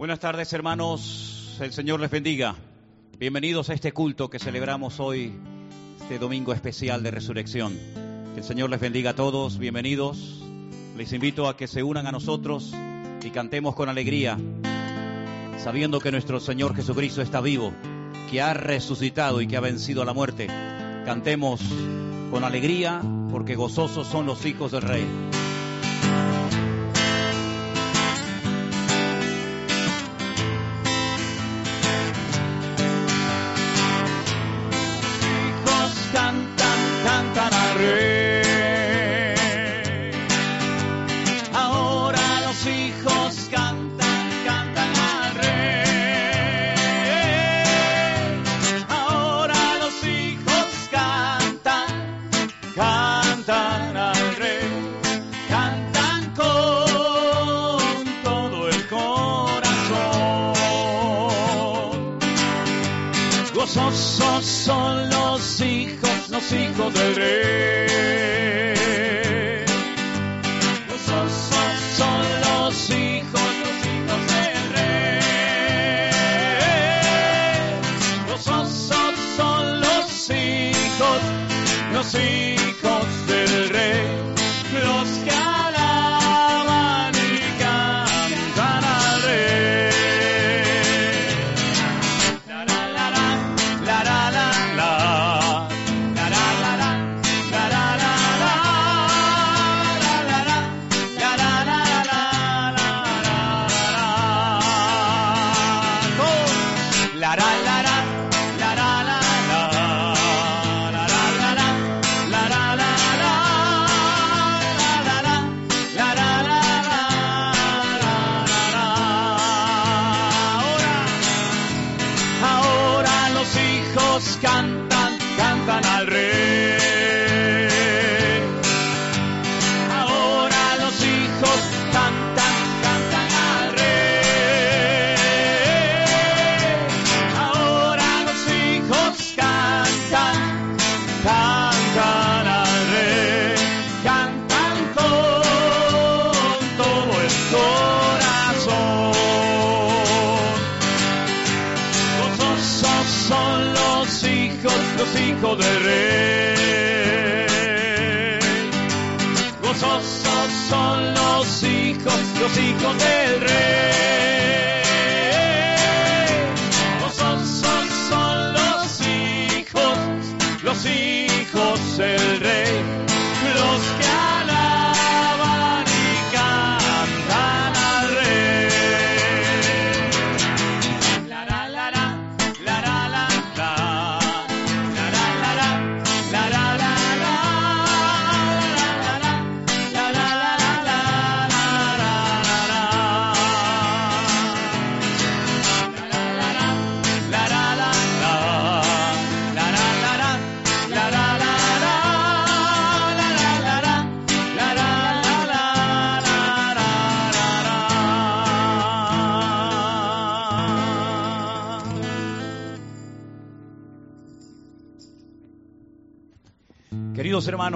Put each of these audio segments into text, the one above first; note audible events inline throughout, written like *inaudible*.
Buenas tardes, hermanos. El Señor les bendiga. Bienvenidos a este culto que celebramos hoy, este domingo especial de resurrección. Que el Señor les bendiga a todos. Bienvenidos. Les invito a que se unan a nosotros y cantemos con alegría, sabiendo que nuestro Señor Jesucristo está vivo, que ha resucitado y que ha vencido a la muerte. Cantemos con alegría, porque gozosos son los hijos del Rey.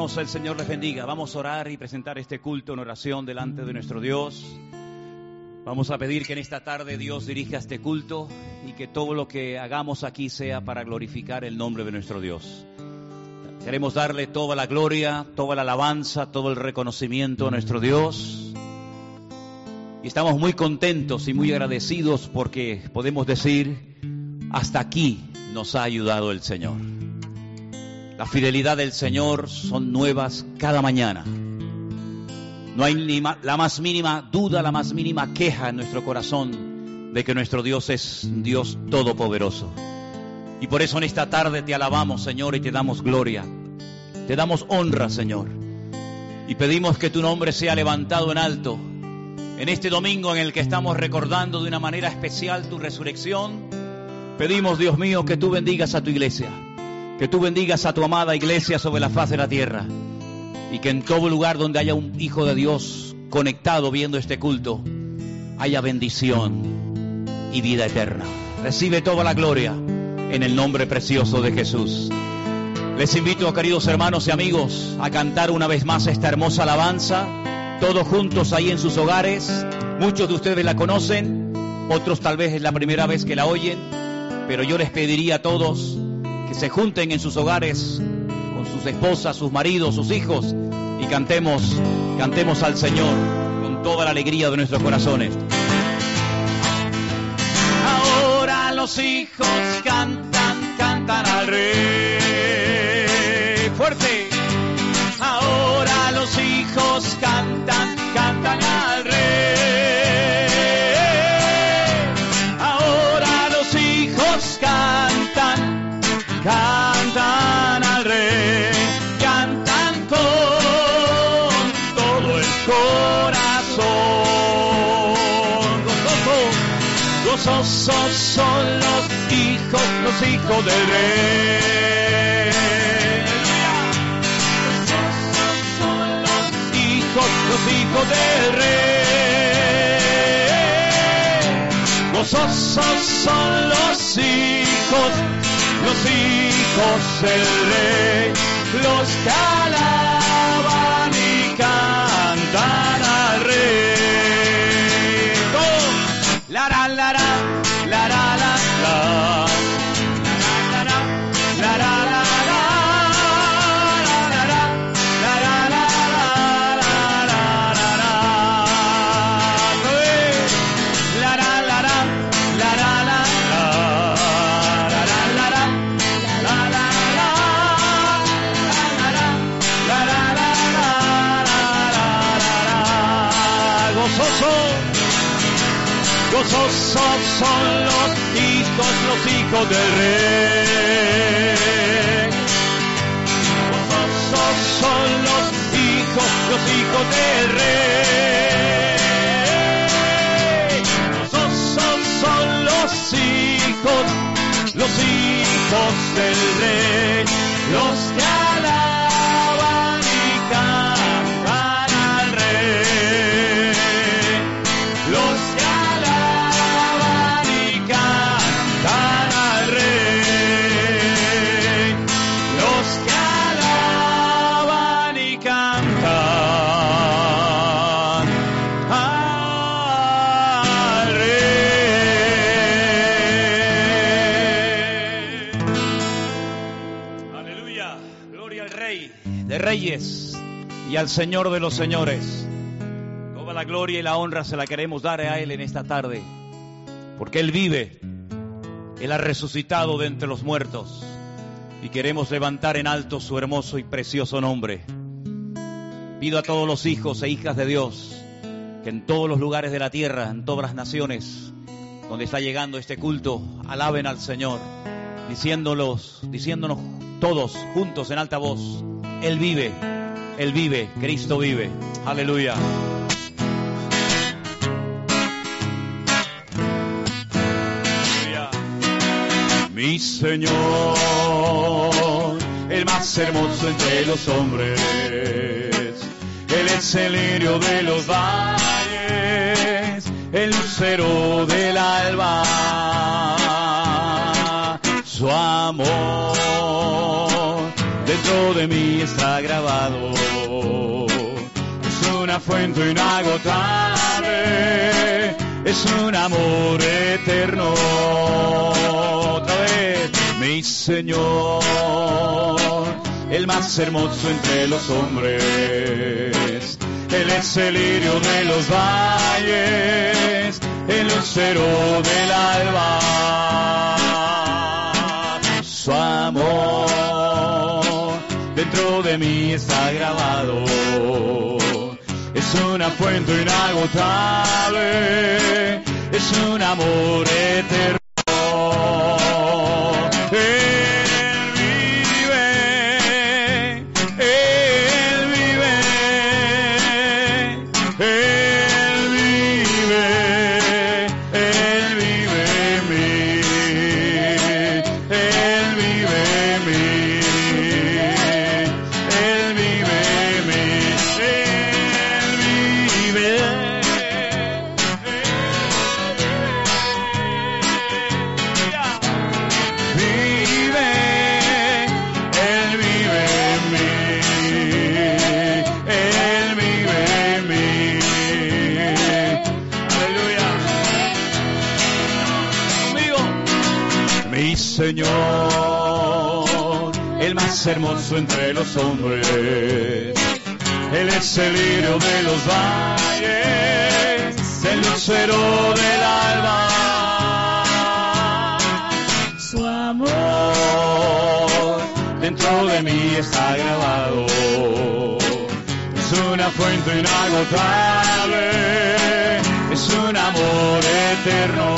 El Señor les bendiga. Vamos a orar y presentar este culto en oración delante de nuestro Dios. Vamos a pedir que en esta tarde Dios dirija este culto y que todo lo que hagamos aquí sea para glorificar el nombre de nuestro Dios. Queremos darle toda la gloria, toda la alabanza, todo el reconocimiento a nuestro Dios. Y estamos muy contentos y muy agradecidos porque podemos decir, hasta aquí nos ha ayudado el Señor. La fidelidad del Señor son nuevas cada mañana. No hay ni la más mínima duda, la más mínima queja en nuestro corazón de que nuestro Dios es Dios todopoderoso. Y por eso en esta tarde te alabamos, Señor, y te damos gloria. Te damos honra, Señor. Y pedimos que tu nombre sea levantado en alto. En este domingo en el que estamos recordando de una manera especial tu resurrección, pedimos, Dios mío, que tú bendigas a tu iglesia que tú bendigas a tu amada iglesia sobre la faz de la tierra y que en todo lugar donde haya un hijo de Dios conectado viendo este culto, haya bendición y vida eterna. Recibe toda la gloria en el nombre precioso de Jesús. Les invito, queridos hermanos y amigos, a cantar una vez más esta hermosa alabanza, todos juntos ahí en sus hogares. Muchos de ustedes la conocen, Otros tal vez es la primera vez que la oyen, pero yo les pediría a todos se junten en sus hogares con sus esposas, sus maridos, sus hijos y cantemos, cantemos al Señor con toda la alegría de nuestros corazones. Ahora los hijos cantan, cantan al rey. Fuerte. Ahora los hijos cantan, cantan al rey. Cantan, al rey. Cantan con todo el corazón. Gozosos, gozosos son los hijos, los hijos del rey. Son los hijos, los hijos del rey. Gozosos son los hijos, los hijos del rey, los que Gozosos son los hijos, los hijos del rey. Son los hijos, los hijos del rey. Gozosos son los hijos, los hijos del rey. Los que al Señor de los señores. Toda la gloria y la honra se la queremos dar a Él en esta tarde, porque Él vive, Él ha resucitado de entre los muertos y queremos levantar en alto su hermoso y precioso nombre. Pido a todos los hijos e hijas de Dios que en todos los lugares de la tierra, en todas las naciones donde está llegando este culto, alaben al Señor, diciéndolos, diciéndonos todos juntos en alta voz, Él vive, Él vive, Cristo vive. Aleluya. Mi Señor, el más hermoso entre los hombres, Él es el lirio de los valles, el lucero del alba, su amor dentro de mí está grabado, es una fuente inagotable, es un amor eterno. Otra vez, mi Señor, el más hermoso entre los hombres, Él es el lirio de los valles, el lucero del alba, su amor de mí está grabado es una fuente inagotable, es un amor eterno. Señor, el más hermoso entre los hombres. Él es el lirio de los valles, el lucero del alba. Su amor dentro de mí está grabado. Es una fuente inagotable, es un amor eterno.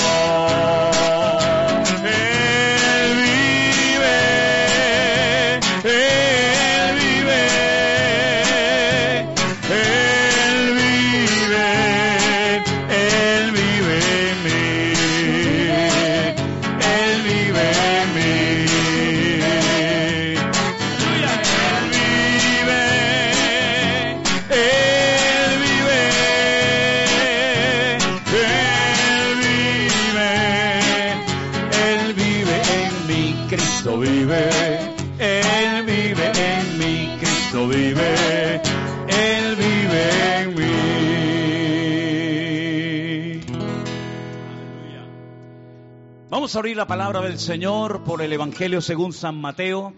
Vamos a abrir la palabra del Señor por el Evangelio según San Mateo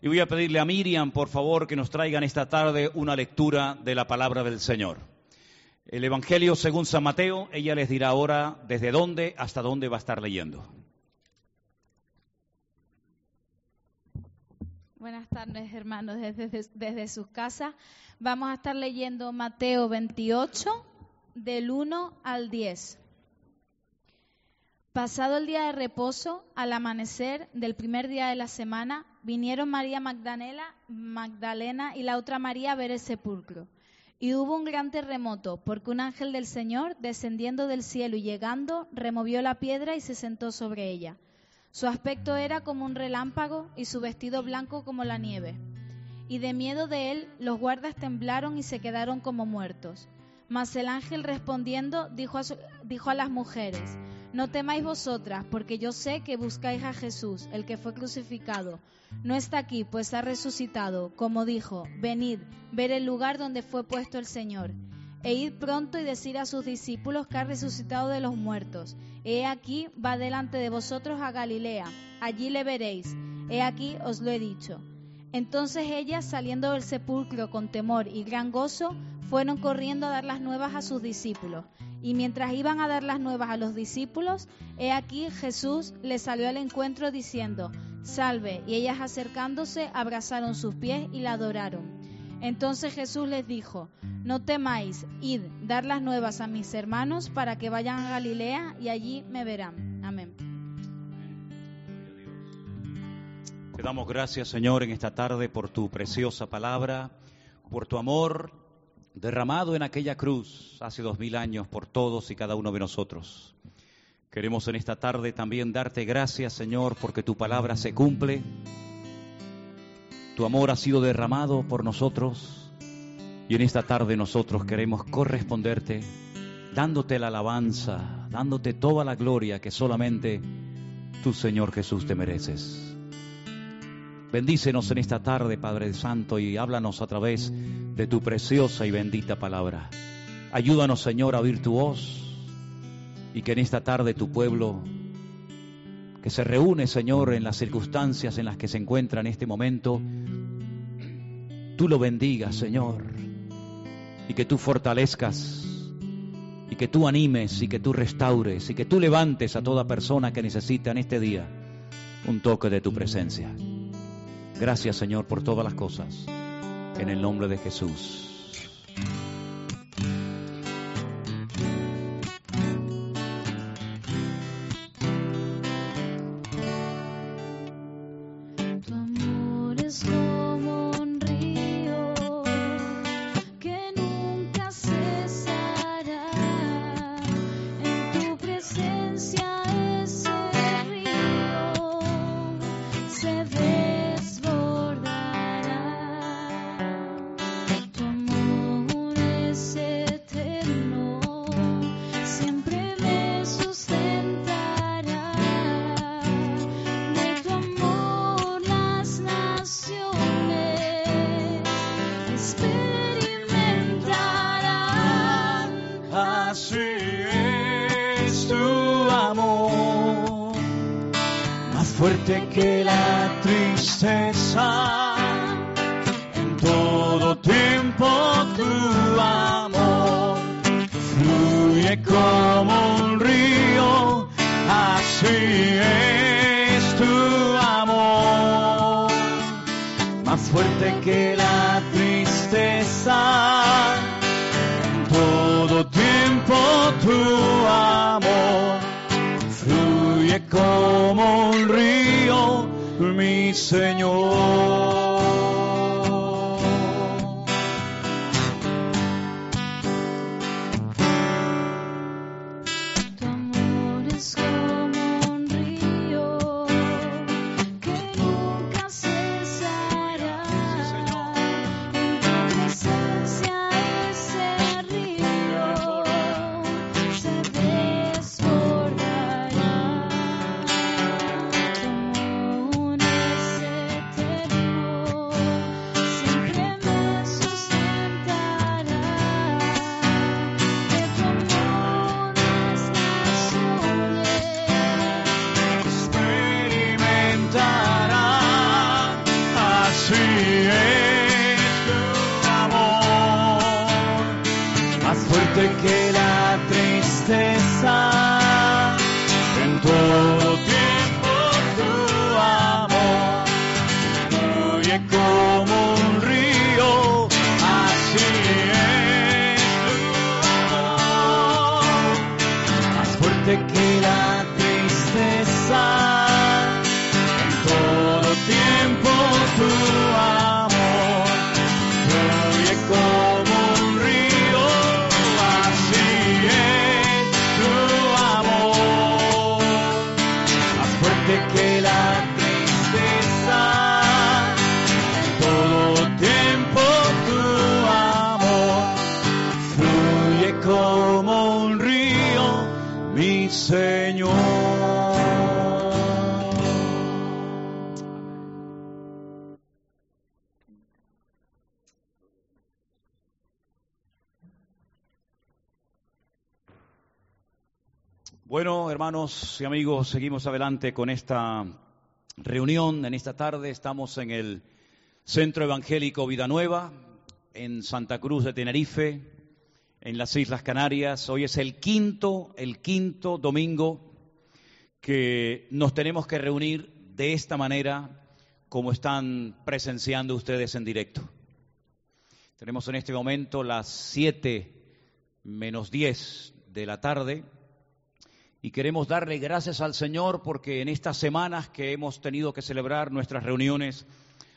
y voy a pedirle a Miriam, por favor, que nos traigan esta tarde una lectura de la palabra del Señor. El Evangelio según San Mateo, ella les dirá ahora desde dónde hasta dónde va a estar leyendo. Buenas tardes, hermanos, desde, desde sus casas. Vamos a estar leyendo Mateo 28, del 1 al 10. Pasado el día de reposo, al amanecer del primer día de la semana, vinieron María Magdalena, y la otra María a ver el sepulcro. Y hubo un gran terremoto, porque un ángel del Señor, descendiendo del cielo y llegando, removió la piedra y se sentó sobre ella. Su aspecto era como un relámpago y su vestido blanco como la nieve. Y de miedo de él, los guardas temblaron y se quedaron como muertos. Mas el ángel respondiendo dijo a, dijo a las mujeres, no temáis vosotras, porque yo sé que buscáis a Jesús, el que fue crucificado. No está aquí, pues ha resucitado, como dijo, venid, ver el lugar donde fue puesto el Señor. E id pronto y decir a sus discípulos que ha resucitado de los muertos. He aquí, va delante de vosotros a Galilea, allí le veréis. He aquí, os lo he dicho. Entonces ellas, saliendo del sepulcro con temor y gran gozo, fueron corriendo a dar las nuevas a sus discípulos. Y mientras iban a dar las nuevas a los discípulos, he aquí Jesús les salió al encuentro diciendo, Salve, y ellas acercándose abrazaron sus pies y la adoraron. Entonces Jesús les dijo, No temáis, id, dar las nuevas a mis hermanos para que vayan a Galilea y allí me verán. Amén. Te damos gracias, Señor, en esta tarde por tu preciosa palabra, por tu amor derramado en aquella cruz hace dos mil años por todos y cada uno de nosotros. Queremos en esta tarde también darte gracias, Señor, porque tu palabra se cumple. Tu amor ha sido derramado por nosotros y en esta tarde nosotros queremos corresponderte, dándote la alabanza, dándote toda la gloria que solamente tú, Señor Jesús, te mereces. Bendícenos en esta tarde, Padre Santo, y háblanos a través de tu preciosa y bendita palabra. Ayúdanos, Señor, a oír tu voz y que en esta tarde tu pueblo, que se reúne, Señor, en las circunstancias en las que se encuentra en este momento, tú lo bendigas, Señor, y que tú fortalezcas, y que tú animes, y que tú restaures, y que tú levantes a toda persona que necesita en este día un toque de tu presencia. Gracias Señor por todas las cosas. En el nombre de Jesús. Y amigos, seguimos adelante con esta reunión en esta tarde. Estamos en el Centro Evangélico Vida Nueva, en Santa Cruz de Tenerife, en las Islas Canarias. Hoy es el quinto, el quinto domingo que nos tenemos que reunir de esta manera como están presenciando ustedes en directo. Tenemos en este momento las siete menos diez de la tarde y queremos darle gracias al Señor porque en estas semanas que hemos tenido que celebrar nuestras reuniones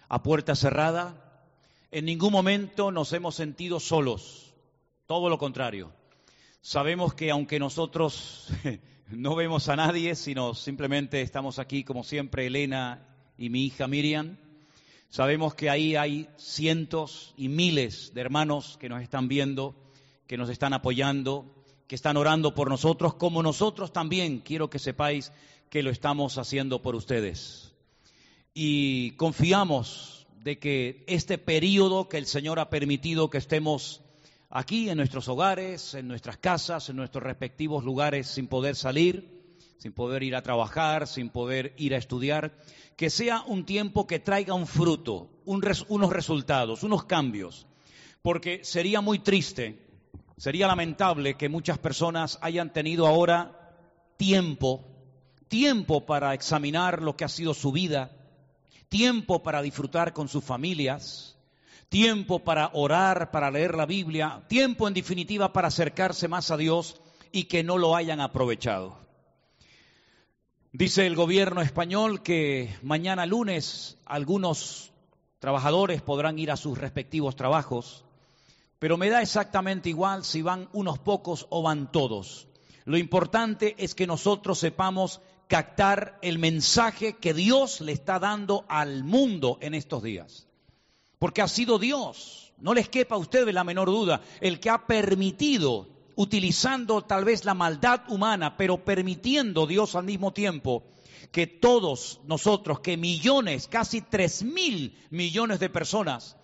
a puerta cerrada, en ningún momento nos hemos sentido solos, todo lo contrario. Sabemos que aunque nosotros *laughs* no vemos a nadie, sino simplemente estamos aquí como siempre Elena y mi hija Miriam, sabemos que ahí hay cientos y miles de hermanos que nos están viendo, que nos están apoyando, que están orando por nosotros, como nosotros también quiero que sepáis que lo estamos haciendo por ustedes. Y confiamos de que este periodo que el Señor ha permitido que estemos aquí en nuestros hogares, en nuestras casas, en nuestros respectivos lugares sin poder salir, sin poder ir a trabajar, sin poder ir a estudiar, que sea un tiempo que traiga un fruto, unos resultados, unos cambios, porque sería muy triste Sería lamentable que muchas personas hayan tenido ahora tiempo, tiempo para examinar lo que ha sido su vida, tiempo para disfrutar con sus familias, tiempo para orar, para leer la Biblia, tiempo en definitiva para acercarse más a Dios y que no lo hayan aprovechado. Dice el gobierno español que mañana lunes algunos trabajadores podrán ir a sus respectivos trabajos pero me da exactamente igual si van unos pocos o van todos. Lo importante es que nosotros sepamos captar el mensaje que Dios le está dando al mundo en estos días. Porque ha sido Dios, no les quepa a ustedes la menor duda, el que ha permitido, utilizando tal vez la maldad humana, pero permitiendo Dios al mismo tiempo, que todos nosotros, que millones, casi tres mil millones de personas,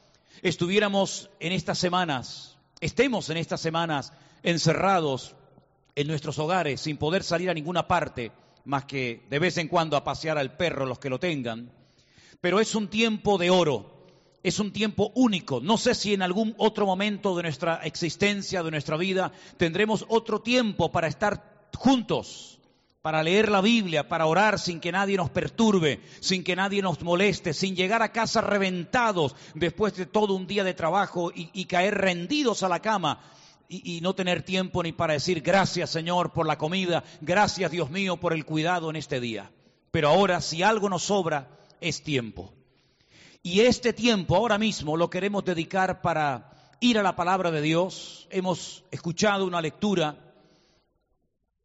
estuviéramos en estas semanas, estemos en estas semanas encerrados en nuestros hogares sin poder salir a ninguna parte, más que de vez en cuando a pasear al perro los que lo tengan, pero es un tiempo de oro, es un tiempo único. No sé si en algún otro momento de nuestra existencia, de nuestra vida, tendremos otro tiempo para estar juntos, para leer la Biblia, para orar sin que nadie nos perturbe, sin que nadie nos moleste, sin llegar a casa reventados después de todo un día de trabajo y, caer rendidos a la cama y, no tener tiempo ni para decir gracias Señor por la comida, gracias Dios mío por el cuidado en este día. Pero ahora si algo nos sobra es tiempo. Y este tiempo ahora mismo lo queremos dedicar para ir a la palabra de Dios. Hemos escuchado una lectura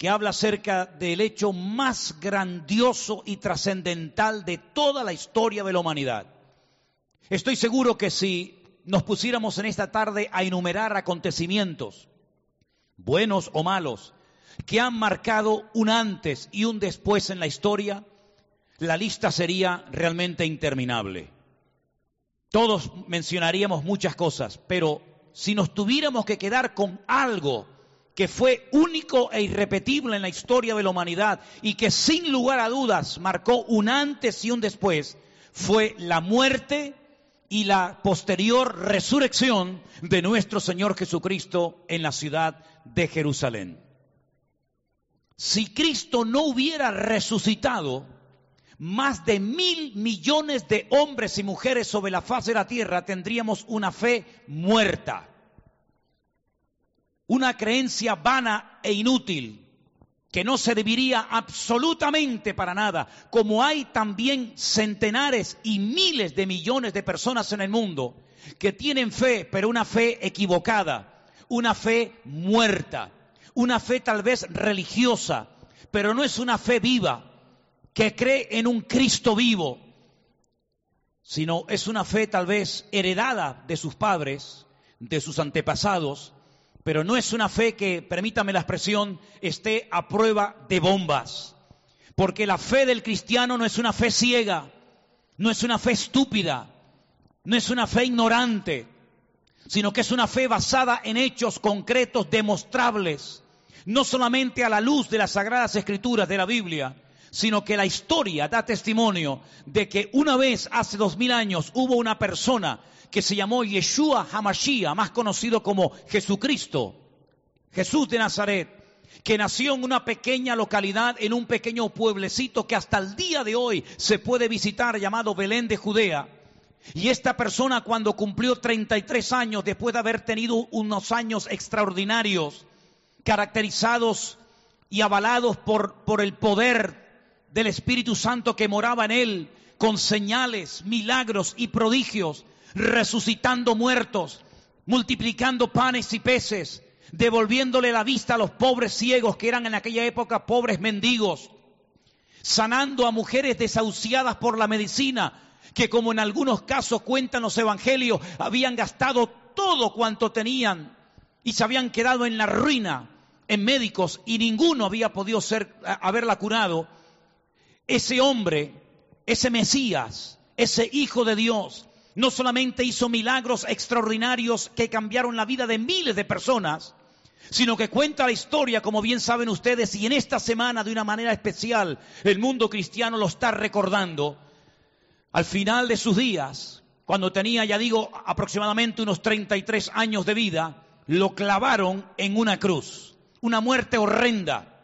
que habla acerca del hecho más grandioso y trascendental de toda la historia de la humanidad. Estoy seguro que si nos pusiéramos en esta tarde a enumerar acontecimientos, buenos o malos, que han marcado un antes y un después en la historia, la lista sería realmente interminable. Todos mencionaríamos muchas cosas, pero si nos tuviéramos que quedar con algo que fue único e irrepetible en la historia de la humanidad y que sin lugar a dudas marcó un antes y un después, fue la muerte y la posterior resurrección de nuestro Señor Jesucristo en la ciudad de Jerusalén. Si Cristo no hubiera resucitado, más de mil millones de hombres y mujeres sobre la faz de la tierra tendríamos una fe muerta, una creencia vana e inútil que no serviría absolutamente para nada, como hay también centenares y miles de millones de personas en el mundo que tienen fe, pero una fe equivocada, una fe muerta, una fe tal vez religiosa, pero no es una fe viva, que cree en un Cristo vivo, sino es una fe tal vez heredada de sus padres, de sus antepasados, pero no es una fe que, permítame la expresión, esté a prueba de bombas. Porque la fe del cristiano no es una fe ciega, no es una fe estúpida, no es una fe ignorante, sino que es una fe basada en hechos concretos, demostrables, no solamente a la luz de las sagradas escrituras de la Biblia, sino que la historia da testimonio de que una vez hace dos mil años hubo una persona que se llamó Yeshua Hamashiach, más conocido como Jesucristo, Jesús de Nazaret, que nació en una pequeña localidad, en un pequeño pueblecito que hasta el día de hoy se puede visitar llamado Belén de Judea. Y esta persona cuando cumplió 33 años, después de haber tenido unos años extraordinarios, caracterizados y avalados por, por el poder del Espíritu Santo que moraba en él, con señales, milagros y prodigios, resucitando muertos, multiplicando panes y peces, devolviéndole la vista a los pobres ciegos que eran en aquella época pobres mendigos, sanando a mujeres desahuciadas por la medicina, que como en algunos casos cuentan los evangelios, habían gastado todo cuanto tenían y se habían quedado en la ruina en médicos y ninguno había podido ser, haberla curado. Ese hombre, ese Mesías, ese Hijo de Dios, no solamente hizo milagros extraordinarios que cambiaron la vida de miles de personas, sino que cuenta la historia, como bien saben ustedes, y en esta semana de una manera especial el mundo cristiano lo está recordando, al final de sus días, cuando tenía, ya digo, aproximadamente unos 33 años de vida, lo clavaron en una cruz, una muerte horrenda,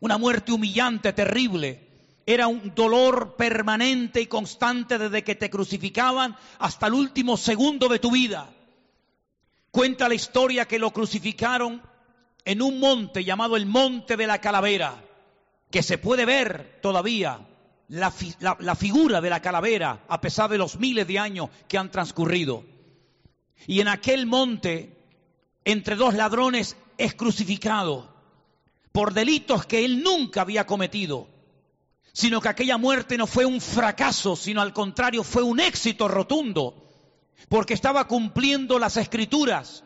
una muerte humillante, terrible, era un dolor permanente y constante desde que te crucificaban hasta el último segundo de tu vida. Cuenta la historia que lo crucificaron en un monte llamado el Monte de la Calavera, que se puede ver todavía la, figura de la calavera a pesar de los miles de años que han transcurrido. Y en aquel monte, entre dos ladrones, es crucificado por delitos que él nunca había cometido sino que aquella muerte no fue un fracaso, sino al contrario fue un éxito rotundo, porque estaba cumpliendo las escrituras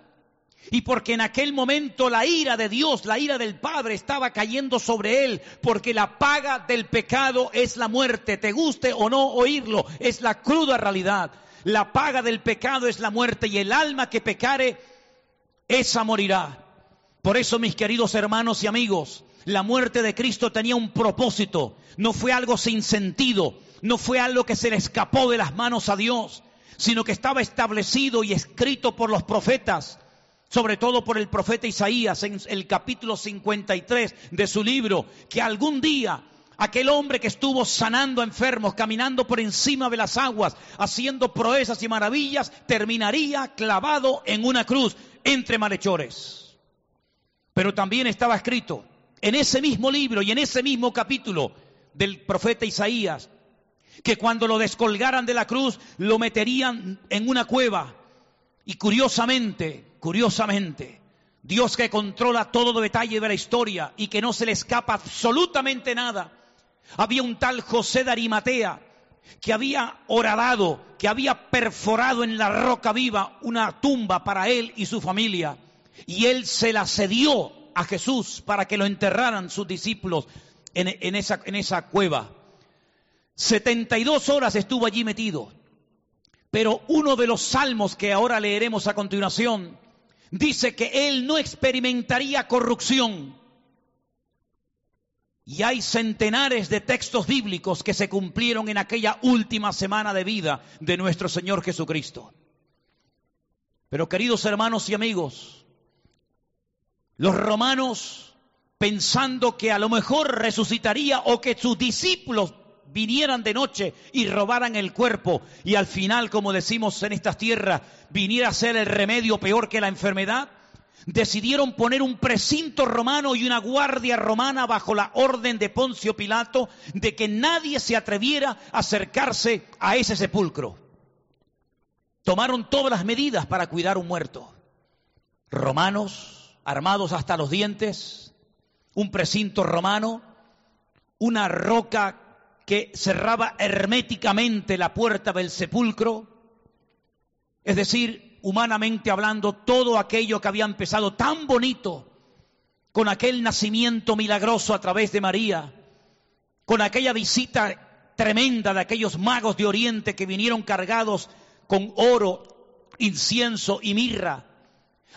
y porque en aquel momento la ira de Dios, la ira del Padre estaba cayendo sobre él, porque la paga del pecado es la muerte, te guste o no oírlo, es la cruda realidad. La paga del pecado es la muerte y el alma que pecare, esa morirá. Por eso, mis queridos hermanos y amigos, la muerte de Cristo tenía un propósito, no fue algo sin sentido, no fue algo que se le escapó de las manos a Dios, sino que estaba establecido y escrito por los profetas, sobre todo por el profeta Isaías en el capítulo 53 de su libro, que algún día aquel hombre que estuvo sanando enfermos, caminando por encima de las aguas, haciendo proezas y maravillas, terminaría clavado en una cruz entre malhechores. Pero también estaba escrito en ese mismo libro y en ese mismo capítulo del profeta Isaías, que cuando lo descolgaran de la cruz lo meterían en una cueva. Y curiosamente, curiosamente, Dios que controla todo detalle de la historia y que no se le escapa absolutamente nada, había un tal José de Arimatea que había horadado, que había perforado en la roca viva una tumba para él y su familia. Y él se la cedió a Jesús para que lo enterraran sus discípulos en, esa, en esa cueva. 72 horas estuvo allí metido. Pero uno de los salmos que ahora leeremos a continuación dice que él no experimentaría corrupción. Y hay centenares de textos bíblicos que se cumplieron en aquella última semana de vida de nuestro Señor Jesucristo. Pero queridos hermanos y amigos, los romanos, pensando que a lo mejor resucitaría o que sus discípulos vinieran de noche y robaran el cuerpo y al final, como decimos en estas tierras, viniera a ser el remedio peor que la enfermedad, decidieron poner un precinto romano y una guardia romana bajo la orden de Poncio Pilato de que nadie se atreviera a acercarse a ese sepulcro. Tomaron todas las medidas para cuidar un muerto. Romanos, armados hasta los dientes, un precinto romano, una roca que cerraba herméticamente la puerta del sepulcro, es decir, humanamente hablando, todo aquello que había empezado tan bonito, con aquel nacimiento milagroso a través de María, con aquella visita tremenda de aquellos magos de Oriente que vinieron cargados con oro, incienso y mirra,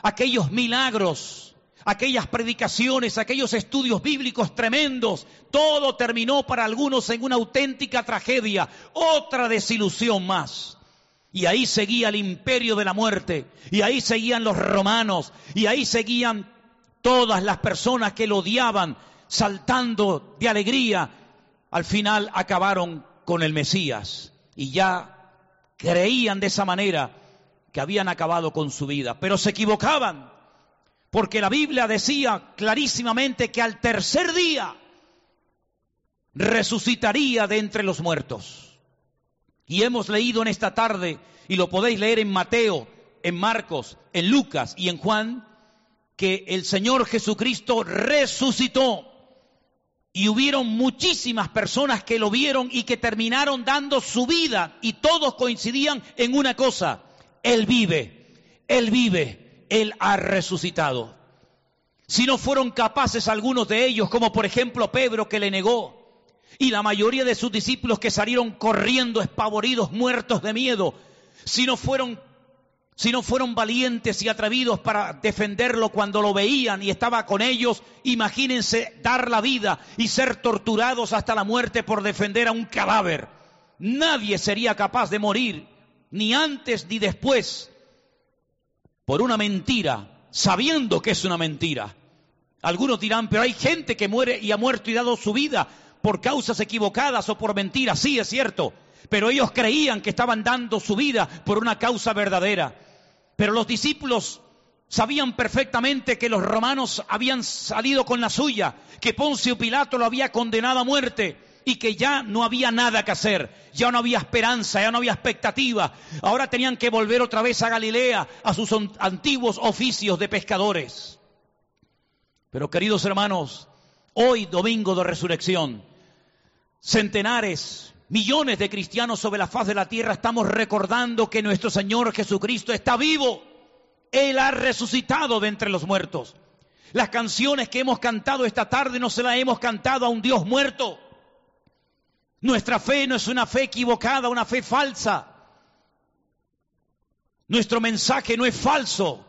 aquellos milagros, aquellas predicaciones, aquellos estudios bíblicos tremendos, todo terminó para algunos en una auténtica tragedia, otra desilusión más. Y ahí seguía el imperio de la muerte, y ahí seguían los romanos, y ahí seguían todas las personas que lo odiaban, saltando de alegría. Al final acabaron con el Mesías y ya creían de esa manera que habían acabado con su vida, pero se equivocaban, porque la Biblia decía clarísimamente que al tercer día resucitaría de entre los muertos. Y hemos leído en esta tarde, y lo podéis leer en Mateo, en Marcos, en Lucas y en Juan, que el Señor Jesucristo resucitó. Y hubieron muchísimas personas que lo vieron y que terminaron dando su vida y todos coincidían en una cosa, él vive, Él vive, Él ha resucitado. Si no fueron capaces algunos de ellos, como por ejemplo Pedro que le negó, y la mayoría de sus discípulos que salieron corriendo espavoridos, muertos de miedo, si no fueron si no fueron valientes y atrevidos para defenderlo cuando lo veían y estaba con ellos, imagínense dar la vida y ser torturados hasta la muerte por defender a un cadáver. Nadie sería capaz de morir ni antes ni después, por una mentira, sabiendo que es una mentira. Algunos dirán, pero hay gente que muere y ha muerto y dado su vida por causas equivocadas o por mentiras. Sí, es cierto, pero ellos creían que estaban dando su vida por una causa verdadera. Pero los discípulos sabían perfectamente que los romanos habían salido con la suya, que Poncio Pilato lo había condenado a muerte y que ya no había nada que hacer, ya no había esperanza, ya no había expectativa. Ahora tenían que volver otra vez a Galilea, a sus antiguos oficios de pescadores. Pero queridos hermanos, hoy domingo de resurrección, centenares, millones de cristianos sobre la faz de la tierra estamos recordando que nuestro Señor Jesucristo está vivo. Él ha resucitado de entre los muertos. Las canciones que hemos cantado esta tarde no se las hemos cantado a un Dios muerto. Nuestra fe no es una fe equivocada, una fe falsa. Nuestro mensaje no es falso.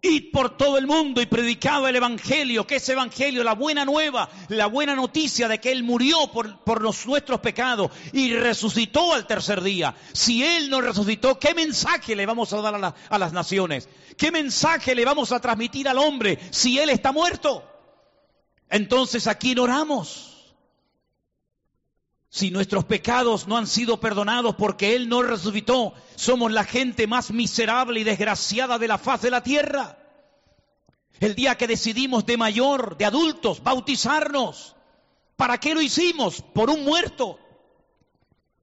Id por todo el mundo y predicaba el Evangelio. ¿Qué es Evangelio? La buena nueva, la buena noticia de que Él murió por, por nuestros pecados y resucitó al tercer día. Si Él no resucitó, ¿qué mensaje le vamos a dar a, a las naciones? ¿Qué mensaje le vamos a transmitir al hombre si Él está muerto? Entonces, ¿a quién oramos? Si nuestros pecados no han sido perdonados porque Él no resucitó, somos la gente más miserable y desgraciada de la faz de la tierra. El día que decidimos de mayor, de adultos, bautizarnos, ¿para qué lo hicimos? Por un muerto.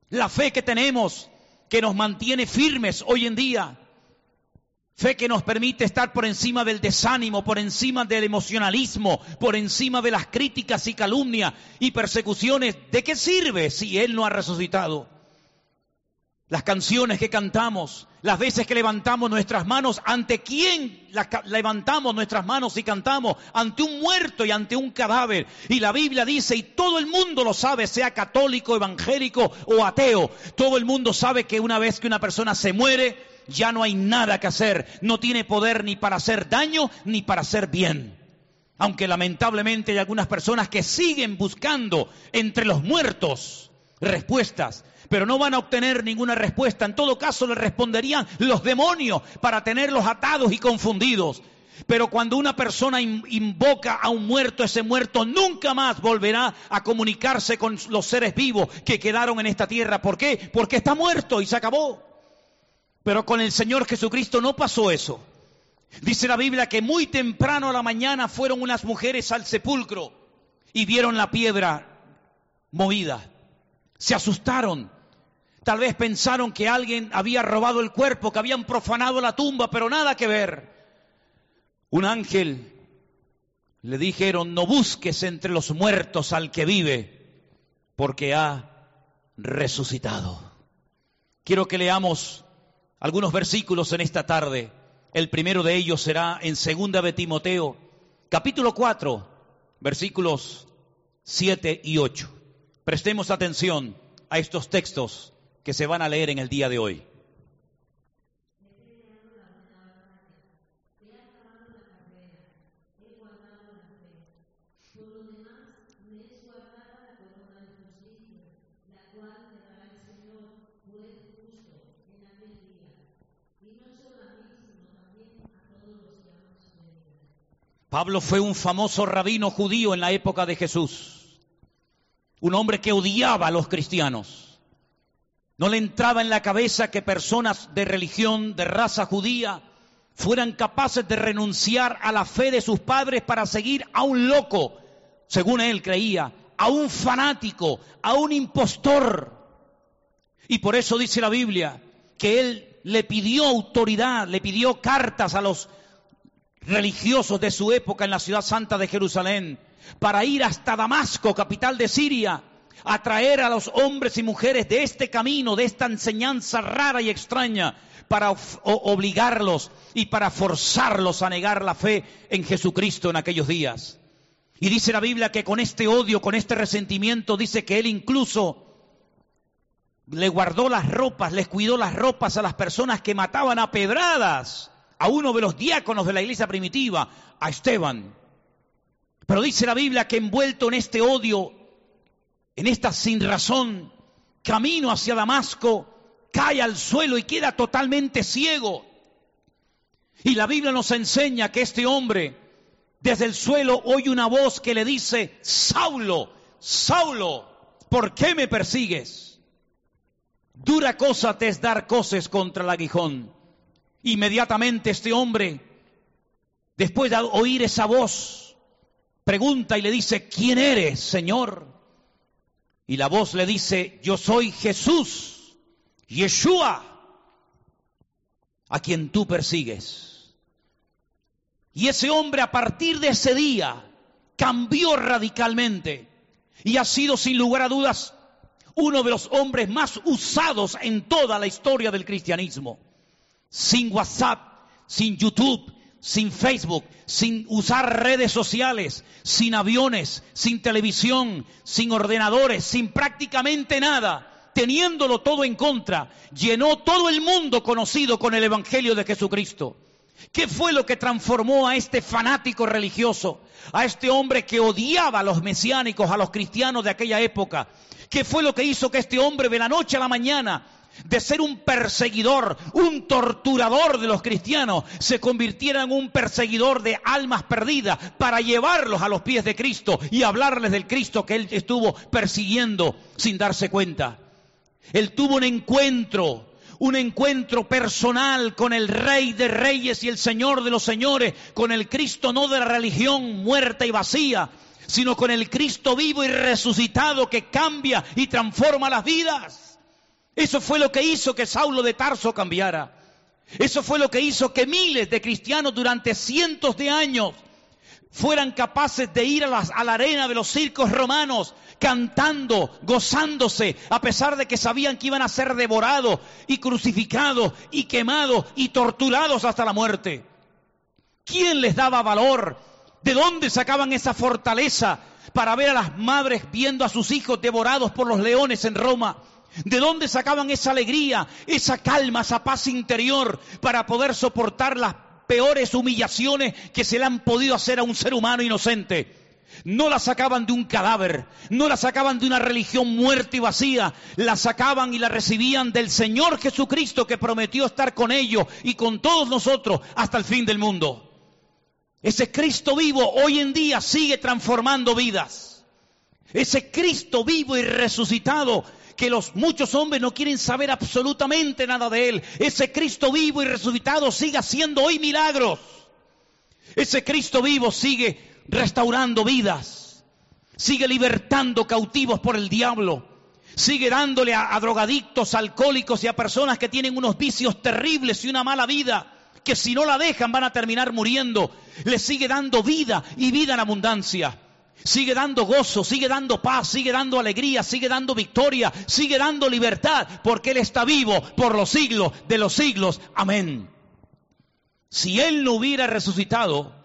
La fe que tenemos, que nos mantiene firmes hoy en día, Fe que nos permite estar por encima del desánimo, por encima del emocionalismo, por encima de las críticas y calumnias y persecuciones. ¿De qué sirve si Él no ha resucitado? Las canciones que cantamos, las veces que levantamos nuestras manos, ¿ante quién levantamos nuestras manos y cantamos? Ante un muerto y ante un cadáver. Y la Biblia dice, y todo el mundo lo sabe, sea católico, evangélico o ateo, todo el mundo sabe que una vez que una persona se muere, ya no hay nada que hacer, no tiene poder ni para hacer daño ni para hacer bien. Aunque lamentablemente hay algunas personas que siguen buscando entre los muertos respuestas, pero no van a obtener ninguna respuesta. En todo caso le responderían los demonios para tenerlos atados y confundidos. Pero cuando una persona in- invoca a un muerto, ese muerto nunca más volverá a comunicarse con los seres vivos que quedaron en esta tierra. ¿Por qué? Porque está muerto y se acabó. Pero con el Señor Jesucristo no pasó eso. Dice la Biblia que muy temprano a la mañana fueron unas mujeres al sepulcro y vieron la piedra movida. Se asustaron. Tal vez pensaron que alguien había robado el cuerpo, que habían profanado la tumba, pero nada que ver. Un ángel le dijeron, no busques entre los muertos al que vive, porque ha resucitado. Quiero que leamos algunos versículos en esta tarde. El primero de ellos será en Segunda de Timoteo, capítulo 4, versículos 7 y 8. Prestemos atención a estos textos que se van a leer en el día de hoy. Pablo fue un famoso rabino judío en la época de Jesús, un hombre que odiaba a los cristianos. No le entraba en la cabeza que personas de religión, de raza judía, fueran capaces de renunciar a la fe de sus padres para seguir a un loco, según él creía, a un fanático, a un impostor. Y por eso dice la Biblia que él le pidió autoridad, le pidió cartas a los religiosos de su época en la ciudad santa de Jerusalén para ir hasta Damasco, capital de Siria, a traer a los hombres y mujeres de este camino, de esta enseñanza rara y extraña, para obligarlos y para forzarlos a negar la fe en Jesucristo en aquellos días. Y dice la Biblia que con este odio, con este resentimiento, dice que él incluso le guardó las ropas, les cuidó las ropas a las personas que mataban a pedradas a uno de los diáconos de la iglesia primitiva, a Esteban. Pero dice la Biblia que envuelto en este odio, en esta sin razón, camino hacia Damasco, cae al suelo y queda totalmente ciego. Y la Biblia nos enseña que este hombre, desde el suelo, oye una voz que le dice, Saulo, Saulo, ¿por qué me persigues? Dura cosa te es dar coces contra el aguijón. Inmediatamente este hombre, después de oír esa voz, pregunta y le dice, ¿quién eres, Señor? Y la voz le dice, yo soy Jesús, Yeshua, a quien tú persigues. Y ese hombre a partir de ese día cambió radicalmente y ha sido sin lugar a dudas uno de los hombres más usados en toda la historia del cristianismo sin WhatsApp, sin YouTube, sin Facebook, sin usar redes sociales, sin aviones, sin televisión, sin ordenadores, sin prácticamente nada, teniéndolo todo en contra, llenó todo el mundo conocido con el Evangelio de Jesucristo. ¿Qué fue lo que transformó a este fanático religioso, a este hombre que odiaba a los mesiánicos, a los cristianos de aquella época? ¿Qué fue lo que hizo que este hombre de la noche a la mañana, de ser un perseguidor, un torturador de los cristianos, se convirtiera en un perseguidor de almas perdidas para llevarlos a los pies de Cristo y hablarles del Cristo que él estuvo persiguiendo sin darse cuenta? Él tuvo un encuentro un encuentro personal con el Rey de Reyes y el Señor de los Señores, con el Cristo no de la religión muerta y vacía, sino con el Cristo vivo y resucitado que cambia y transforma las vidas. Eso fue lo que hizo que Saulo de Tarso cambiara. Eso fue lo que hizo que miles de cristianos durante cientos de años fueran capaces de ir a, la arena de los circos romanos cantando, gozándose, a pesar de que sabían que iban a ser devorados y crucificados y quemados y torturados hasta la muerte. ¿Quién les daba valor? ¿De dónde sacaban esa fortaleza para ver a las madres viendo a sus hijos devorados por los leones en Roma? ¿De dónde sacaban esa alegría, esa calma, esa paz interior para poder soportar las peores humillaciones que se le han podido hacer a un ser humano inocente. No la sacaban de un cadáver, no la sacaban de una religión muerta y vacía, la sacaban y la recibían del Señor Jesucristo que prometió estar con ellos y con todos nosotros hasta el fin del mundo. Ese Cristo vivo hoy en día sigue transformando vidas. Ese Cristo vivo y resucitado que los muchos hombres no quieren saber absolutamente nada de Él. Ese Cristo vivo y resucitado sigue haciendo hoy milagros. Ese Cristo vivo sigue restaurando vidas. Sigue libertando cautivos por el diablo. Sigue dándole a, a drogadictos, alcohólicos y a personas que tienen unos vicios terribles y una mala vida que si no la dejan van a terminar muriendo. Les sigue dando vida y vida en abundancia. Sigue dando gozo, sigue dando paz, sigue dando alegría, sigue dando victoria, sigue dando libertad, porque Él está vivo por los siglos de los siglos. Amén. Si Él no hubiera resucitado,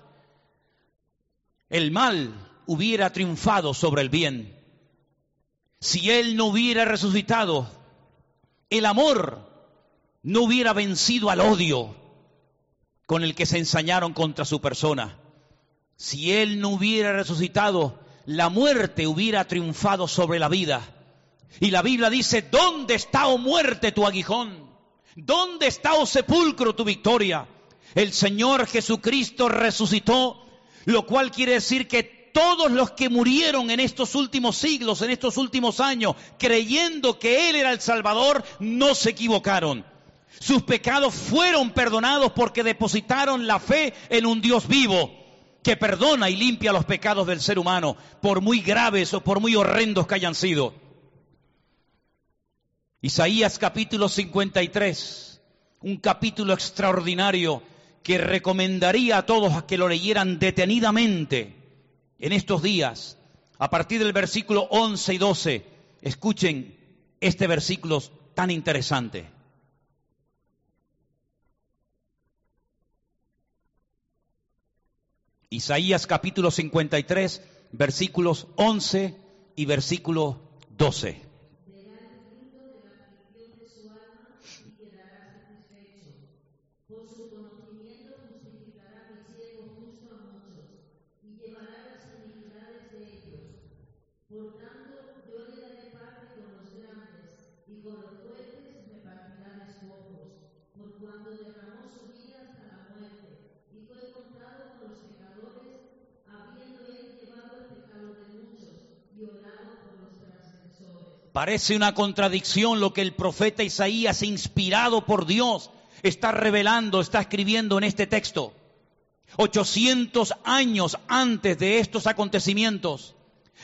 el mal hubiera triunfado sobre el bien. Si Él no hubiera resucitado, el amor no hubiera vencido al odio con el que se ensañaron contra su persona. Si Él no hubiera resucitado, la muerte hubiera triunfado sobre la vida. Y la Biblia dice, ¿dónde está, oh muerte, tu aguijón? ¿Dónde está, oh sepulcro, tu victoria? El Señor Jesucristo resucitó, lo cual quiere decir que todos los que murieron en estos últimos siglos, en estos últimos años, creyendo que Él era el Salvador, no se equivocaron. Sus pecados fueron perdonados porque depositaron la fe en un Dios vivo que perdona y limpia los pecados del ser humano, por muy graves o por muy horrendos que hayan sido. Isaías capítulo 53, un capítulo extraordinario que recomendaría a todos a que lo leyeran detenidamente en estos días, a partir del versículo 11 y 12. Escuchen este versículo tan interesante. Isaías capítulo 53, versículos 11 y versículo 12. Parece una contradicción lo que el profeta Isaías, inspirado por Dios, está revelando, está escribiendo en este texto. 800 años antes de estos acontecimientos,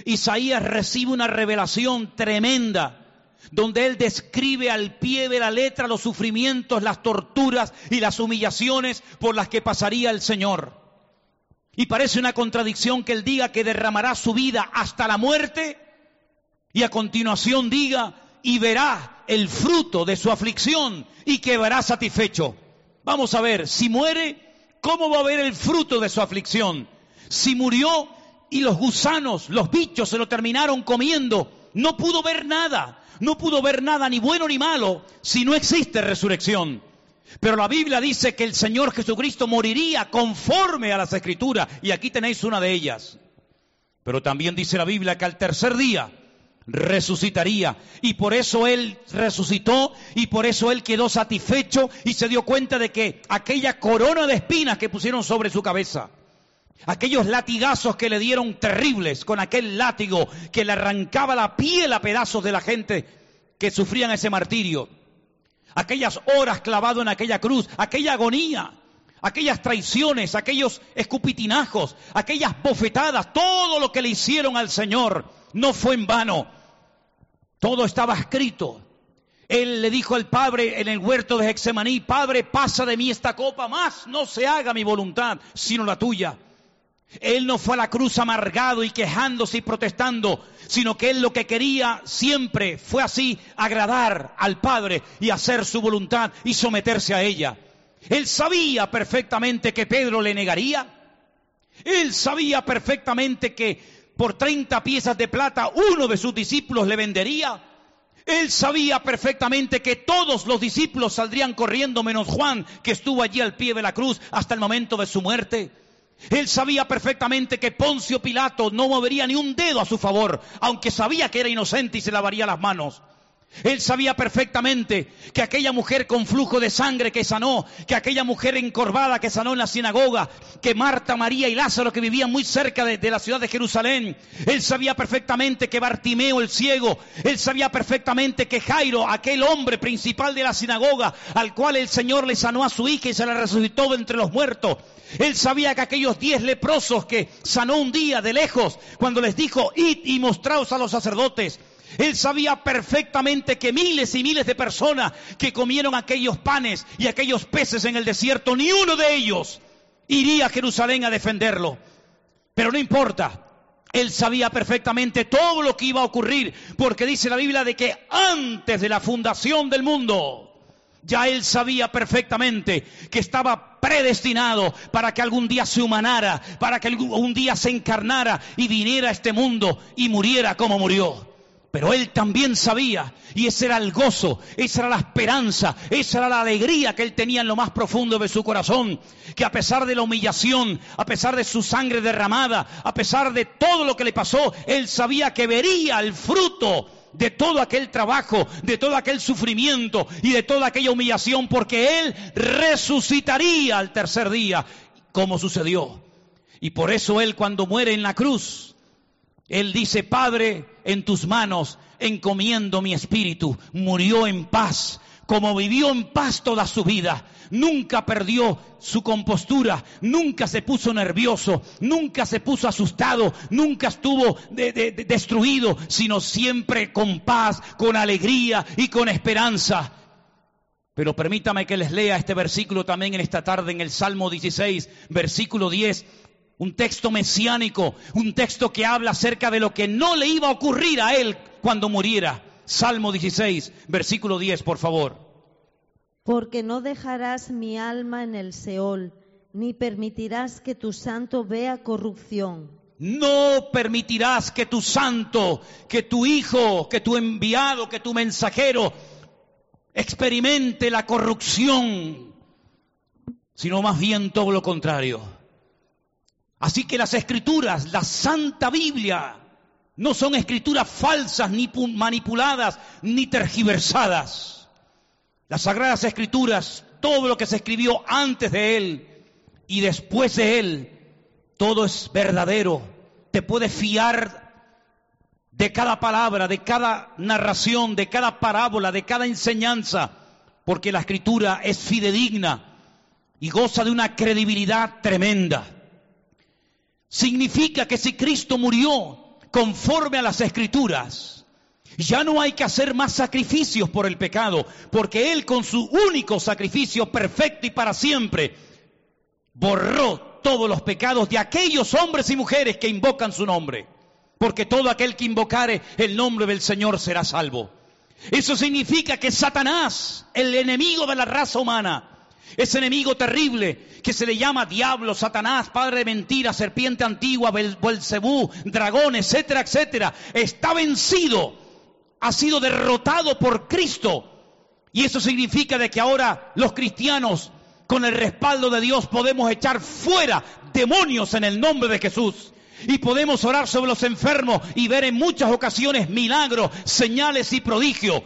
Isaías recibe una revelación tremenda, donde él describe al pie de la letra los sufrimientos, las torturas y las humillaciones por las que pasaría el Señor. Y parece una contradicción que él diga que derramará su vida hasta la muerte y a continuación diga, y verá el fruto de su aflicción y quedará satisfecho. Vamos a ver, si muere, ¿cómo va a ver el fruto de su aflicción? Si murió y los gusanos, los bichos se lo terminaron comiendo, no pudo ver nada, no pudo ver nada ni bueno ni malo si no existe resurrección. Pero la Biblia dice que el Señor Jesucristo moriría conforme a las escrituras. Y aquí tenéis una de ellas. Pero también dice la Biblia que al tercer día resucitaría. Y por eso Él resucitó y por eso Él quedó satisfecho y se dio cuenta de que aquella corona de espinas que pusieron sobre su cabeza, aquellos latigazos que le dieron terribles con aquel látigo que le arrancaba la piel a pedazos de la gente que sufrían ese martirio, aquellas horas clavado en aquella cruz, aquella agonía, aquellas traiciones, aquellos escupitinajos, aquellas bofetadas, todo lo que le hicieron al Señor no fue en vano. Todo estaba escrito. Él le dijo al Padre en el huerto de Hexemaní, Padre, pasa de mí esta copa, más no se haga mi voluntad, sino la tuya. Él no fue a la cruz amargado y quejándose y protestando, sino que él lo que quería siempre fue así, agradar al Padre y hacer su voluntad y someterse a ella. Él sabía perfectamente que Pedro le negaría. Él sabía perfectamente que por 30 piezas de plata uno de sus discípulos le vendería. Él sabía perfectamente que todos los discípulos saldrían corriendo menos Juan, que estuvo allí al pie de la cruz hasta el momento de su muerte. Él sabía perfectamente que Poncio Pilato no movería ni un dedo a su favor, aunque sabía que era inocente y se lavaría las manos. Él sabía perfectamente que aquella mujer con flujo de sangre que sanó, que aquella mujer encorvada que sanó en la sinagoga, que Marta, María y Lázaro que vivían muy cerca de, la ciudad de Jerusalén, él sabía perfectamente que Bartimeo el ciego, él sabía perfectamente que Jairo, aquel hombre principal de la sinagoga, al cual el Señor le sanó a su hija y se la resucitó de entre los muertos, él sabía que aquellos diez leprosos que sanó un día de lejos, cuando les dijo, id y mostraos a los sacerdotes, él sabía perfectamente que miles y miles de personas que comieron aquellos panes y aquellos peces en el desierto, ni uno de ellos iría a Jerusalén a defenderlo. Pero no importa. Él sabía perfectamente todo lo que iba a ocurrir, porque dice la Biblia de que antes de la fundación del mundo, ya él sabía perfectamente que estaba predestinado para que algún día se humanara, para que algún día se encarnara y viniera a este mundo y muriera como murió. Pero él también sabía, y ese era el gozo, esa era la esperanza, esa era la alegría que él tenía en lo más profundo de su corazón, que a pesar de la humillación, a pesar de su sangre derramada, a pesar de todo lo que le pasó, él sabía que vería el fruto de todo aquel trabajo, de todo aquel sufrimiento y de toda aquella humillación, porque él resucitaría al tercer día, como sucedió. Y por eso él cuando muere en la cruz, él dice, Padre, en tus manos encomiendo mi espíritu. Murió en paz, como vivió en paz toda su vida. Nunca perdió su compostura, nunca se puso nervioso, nunca se puso asustado, nunca estuvo de, de, de destruido, sino siempre con paz, con alegría y con esperanza. Pero permítame que les lea este versículo también en esta tarde en el Salmo 16, versículo 10 un texto mesiánico, un texto que habla acerca de lo que no le iba a ocurrir a él cuando muriera. Salmo 16, versículo 10, por favor. Porque no dejarás mi alma en el Seol, ni permitirás que tu santo vea corrupción. No permitirás que tu santo, que tu hijo, que tu enviado, que tu mensajero experimente la corrupción, sino más bien todo lo contrario Así que las escrituras, la Santa Biblia, no son escrituras falsas, ni manipuladas, ni tergiversadas. Las sagradas escrituras, todo lo que se escribió antes de Él y después de Él, todo es verdadero. Te puedes fiar de cada palabra, de cada narración, de cada parábola, de cada enseñanza, porque la escritura es fidedigna y goza de una credibilidad tremenda. Significa que si Cristo murió conforme a las escrituras, ya no hay que hacer más sacrificios por el pecado, porque Él con su único sacrificio perfecto y para siempre borró todos los pecados de aquellos hombres y mujeres que invocan su nombre, porque todo aquel que invocare el nombre del Señor será salvo. Eso significa que Satanás, el enemigo de la raza humana, ese enemigo terrible que se le llama diablo, Satanás, padre de mentira, serpiente antigua, Belzebú, dragón, etcétera, etcétera, está vencido, ha sido derrotado por Cristo. Y eso significa de que ahora los cristianos, con el respaldo de Dios, podemos echar fuera demonios en el nombre de Jesús. Y podemos orar sobre los enfermos y ver en muchas ocasiones milagros, señales y prodigios.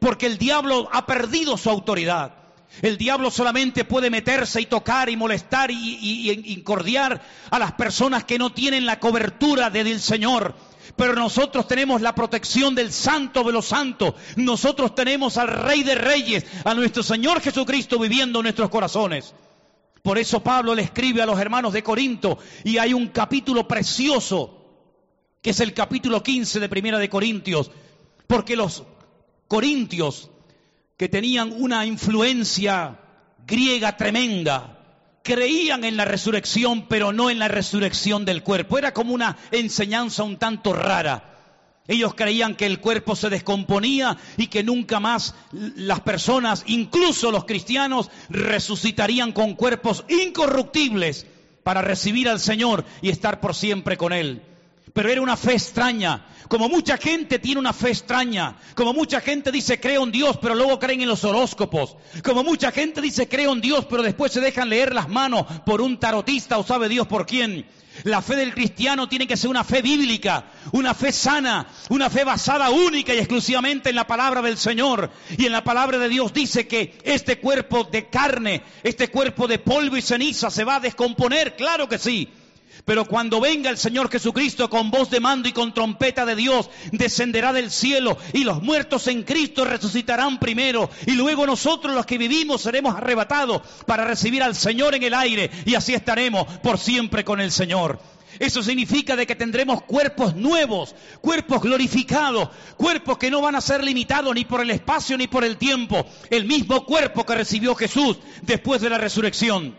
Porque el diablo ha perdido su autoridad. El diablo solamente puede meterse y tocar y molestar y, incordiar a las personas que no tienen la cobertura del Señor. Pero nosotros tenemos la protección del Santo de los Santos. Nosotros tenemos al Rey de Reyes, a nuestro Señor Jesucristo viviendo en nuestros corazones. Por eso Pablo le escribe a los hermanos de Corinto y hay un capítulo precioso que es el capítulo 15 de Primera de Corintios, porque los corintios que tenían una influencia griega tremenda, creían en la resurrección, pero no en la resurrección del cuerpo. Era como una enseñanza un tanto rara. Ellos creían que el cuerpo se descomponía y que nunca más las personas, incluso los cristianos, resucitarían con cuerpos incorruptibles para recibir al Señor y estar por siempre con Él. Pero era una fe extraña, como mucha gente tiene una fe extraña, como mucha gente dice creo en Dios, pero luego creen en los horóscopos, como mucha gente dice creo en Dios, pero después se dejan leer las manos por un tarotista o sabe Dios por quién. La fe del cristiano tiene que ser una fe bíblica, una fe sana, una fe basada única y exclusivamente en la palabra del Señor. Y en la palabra de Dios dice que este cuerpo de carne, este cuerpo de polvo y ceniza se va a descomponer, claro que sí. Pero cuando venga el Señor Jesucristo con voz de mando y con trompeta de Dios, descenderá del cielo y los muertos en Cristo resucitarán primero. Y luego nosotros los que vivimos seremos arrebatados para recibir al Señor en el aire. Y así estaremos por siempre con el Señor. Eso significa de que tendremos cuerpos nuevos, cuerpos glorificados, cuerpos que no van a ser limitados ni por el espacio ni por el tiempo, el mismo cuerpo que recibió Jesús después de la resurrección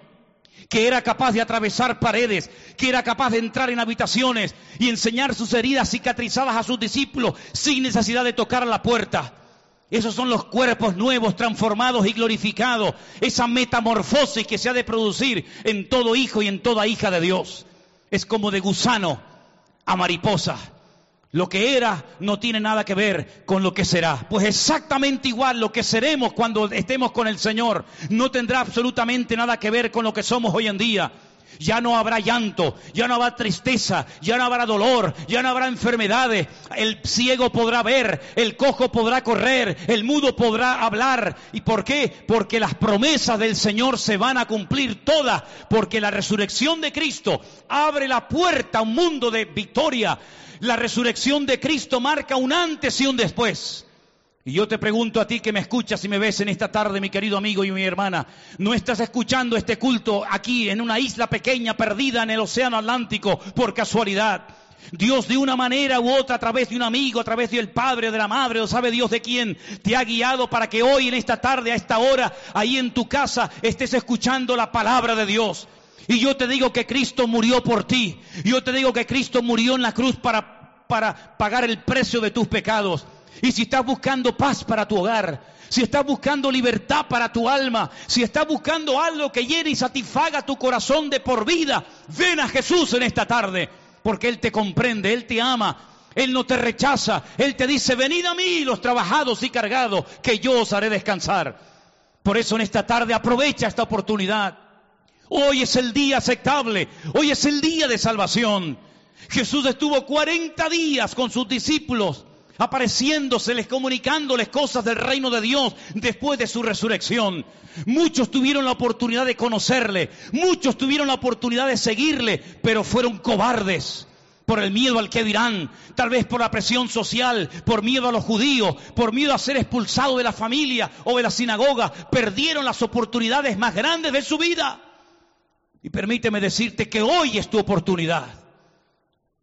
que era capaz de atravesar paredes, que era capaz de entrar en habitaciones y enseñar sus heridas cicatrizadas a sus discípulos sin necesidad de tocar la puerta. Esos son los cuerpos nuevos, transformados y glorificados. Esa metamorfosis que se ha de producir en todo hijo y en toda hija de Dios. Es como de gusano a mariposa. Lo que era no tiene nada que ver con lo que será. Pues exactamente igual lo que seremos cuando estemos con el Señor no tendrá absolutamente nada que ver con lo que somos hoy en día. Ya no habrá llanto, ya no habrá tristeza, ya no habrá dolor, ya no habrá enfermedades. El ciego podrá ver, el cojo podrá correr, el mudo podrá hablar. ¿Y por qué? Porque las promesas del Señor se van a cumplir todas, porque la resurrección de Cristo abre la puerta a un mundo de victoria, la resurrección de Cristo marca un antes y un después. Y yo te pregunto a ti que me escuchas y me ves en esta tarde, mi querido amigo y mi hermana, ¿no estás escuchando este culto aquí en una isla pequeña perdida en el Océano Atlántico por casualidad? Dios de una manera u otra, a través de un amigo, a través del padre, de la madre, o sabe Dios de quién, te ha guiado para que hoy, en esta tarde, a esta hora, ahí en tu casa, estés escuchando la palabra de Dios. Y yo te digo que Cristo murió por ti. Yo te digo que Cristo murió en la cruz para, para pagar el precio de tus pecados. Y si estás buscando paz para tu hogar, si estás buscando libertad para tu alma, si estás buscando algo que llene y satisfaga tu corazón de por vida, ven a Jesús en esta tarde, porque Él te comprende, Él te ama, Él no te rechaza, Él te dice, venid a mí los trabajados y cargados, que yo os haré descansar. Por eso en esta tarde aprovecha esta oportunidad. Hoy es el día aceptable, hoy es el día de salvación. Jesús estuvo 40 días con sus discípulos, apareciéndoseles, comunicándoles cosas del reino de Dios después de su resurrección. Muchos tuvieron la oportunidad de conocerle, muchos tuvieron la oportunidad de seguirle, pero fueron cobardes por el miedo al que dirán, tal vez por la presión social, por miedo a los judíos, por miedo a ser expulsado de la familia o de la sinagoga, perdieron las oportunidades más grandes de su vida. Y permíteme decirte que hoy es tu oportunidad.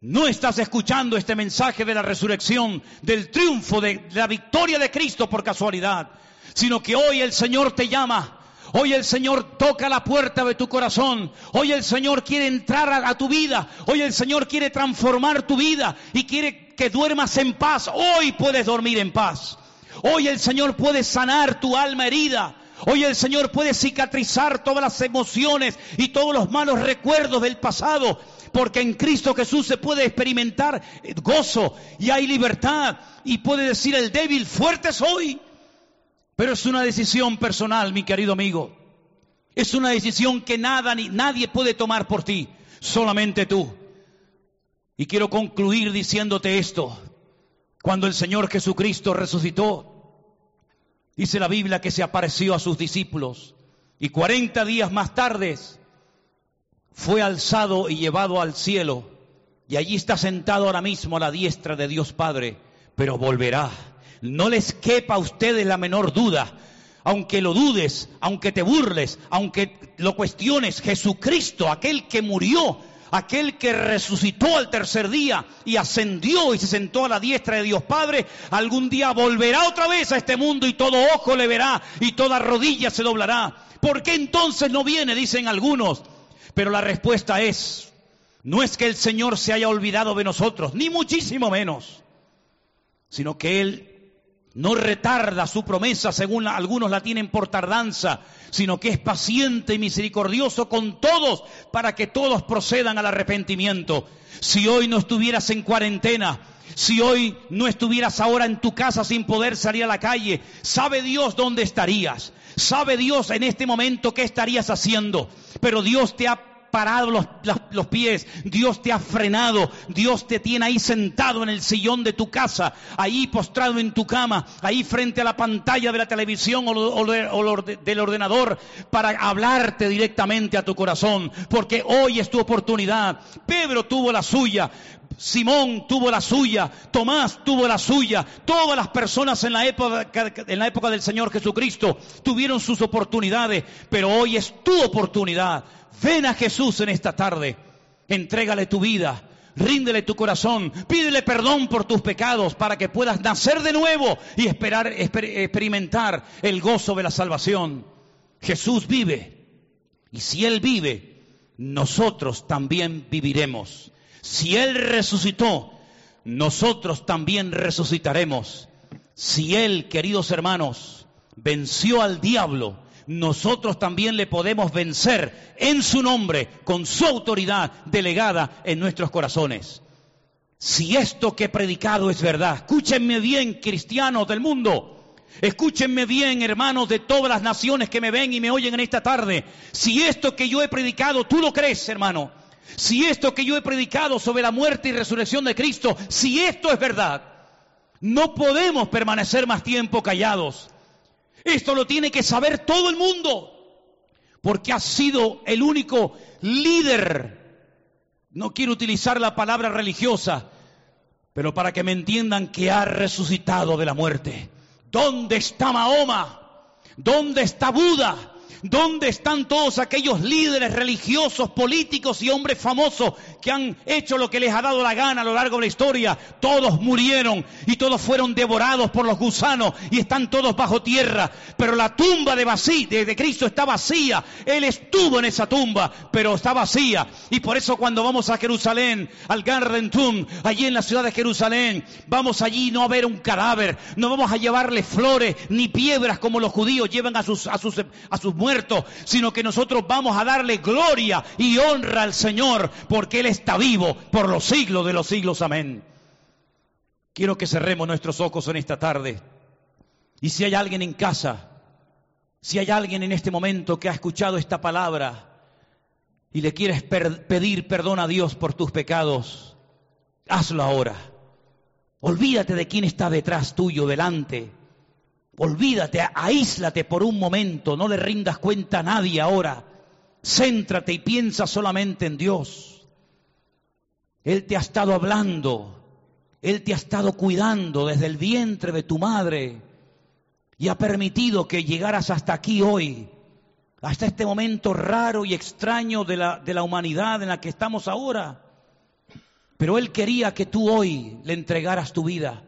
No estás escuchando este mensaje de la resurrección, del triunfo, de la victoria de Cristo por casualidad, sino que hoy el Señor te llama. Hoy el Señor toca la puerta de tu corazón. Hoy el Señor quiere entrar a, tu vida. Hoy el Señor quiere transformar tu vida y quiere que duermas en paz. Hoy puedes dormir en paz. Hoy el Señor puede sanar tu alma herida. Hoy el Señor puede cicatrizar todas las emociones y todos los malos recuerdos del pasado, porque en Cristo Jesús se puede experimentar gozo y hay libertad y puede decir el débil, fuerte soy. Pero es una decisión personal, mi querido amigo. Es una decisión que nada ni nadie puede tomar por ti, solamente tú. Y quiero concluir diciéndote esto. Cuando el Señor Jesucristo resucitó, dice la Biblia que se apareció a sus discípulos y 40 días más tarde fue alzado y llevado al cielo y allí está sentado ahora mismo a la diestra de Dios Padre, pero volverá. No les quepa a ustedes la menor duda. Aunque lo dudes, aunque te burles, aunque lo cuestiones, Jesucristo, aquel que murió, aquel que resucitó al tercer día y ascendió y se sentó a la diestra de Dios Padre, algún día volverá otra vez a este mundo y todo ojo le verá y toda rodilla se doblará. ¿Por qué entonces no viene? Dicen algunos. Pero la respuesta es, no es que el Señor se haya olvidado de nosotros, ni muchísimo menos, sino que Él no retarda su promesa según algunos la tienen por tardanza, sino que es paciente y misericordioso con todos para que todos procedan al arrepentimiento. Si hoy no estuvieras en cuarentena, si hoy no estuvieras ahora en tu casa sin poder salir a la calle, sabe Dios dónde estarías. Sabe Dios en este momento qué estarías haciendo. Pero Dios te ha parado los, los, pies, Dios te ha frenado, Dios te tiene ahí sentado en el sillón de tu casa, ahí postrado en tu cama, ahí frente a la pantalla de la televisión o, o del ordenador para hablarte directamente a tu corazón, porque hoy es tu oportunidad. Pedro tuvo la suya, Simón tuvo la suya, Tomás tuvo la suya, todas las personas en la época, en la época del Señor Jesucristo tuvieron sus oportunidades, pero hoy es tu oportunidad. Ven a Jesús en esta tarde, entrégale tu vida, ríndele tu corazón, pídele perdón por tus pecados para que puedas nacer de nuevo y esperar, experimentar el gozo de la salvación. Jesús vive y si Él vive, nosotros también viviremos. Si Él resucitó, nosotros también resucitaremos. Si Él, queridos hermanos, venció al diablo, nosotros también le podemos vencer en su nombre, con su autoridad delegada en nuestros corazones. Si esto que he predicado es verdad, escúchenme bien, cristianos del mundo, escúchenme bien, hermanos de todas las naciones que me ven y me oyen en esta tarde. Si esto que yo he predicado, tú lo crees, hermano, si esto que yo he predicado sobre la muerte y resurrección de Cristo, si esto es verdad, no podemos permanecer más tiempo callados. Esto lo tiene que saber todo el mundo, porque ha sido el único líder, no quiero utilizar la palabra religiosa, pero para que me entiendan que ha resucitado de la muerte. ¿Dónde está Mahoma? ¿Dónde está Buda? ¿Dónde están todos aquellos líderes religiosos, políticos y hombres famosos que han hecho lo que les ha dado la gana a lo largo de la historia? Todos murieron y todos fueron devorados por los gusanos y están todos bajo tierra. Pero la tumba de, de, Cristo está vacía. Él estuvo en esa tumba, pero está vacía. Y por eso cuando vamos a Jerusalén, al Garden allí en la ciudad de Jerusalén, vamos allí no a ver un cadáver, no vamos a llevarle flores ni piedras como los judíos llevan a sus, a sus, a sus muertos sino que nosotros vamos a darle gloria y honra al Señor, porque Él está vivo por los siglos de los siglos. Amén. Quiero que cerremos nuestros ojos en esta tarde. Y si hay alguien en casa, si hay alguien en este momento que ha escuchado esta palabra y le quieres pedir perdón a Dios por tus pecados, hazlo ahora. Olvídate de quién está detrás tuyo, delante. Olvídate, aíslate por un momento, no le rindas cuenta a nadie ahora. Céntrate y piensa solamente en Dios. Él te ha estado hablando, Él te ha estado cuidando desde el vientre de tu madre y ha permitido que llegaras hasta aquí hoy, hasta este momento raro y extraño de la, de la humanidad en la que estamos ahora. Pero Él quería que tú hoy le entregaras tu vida.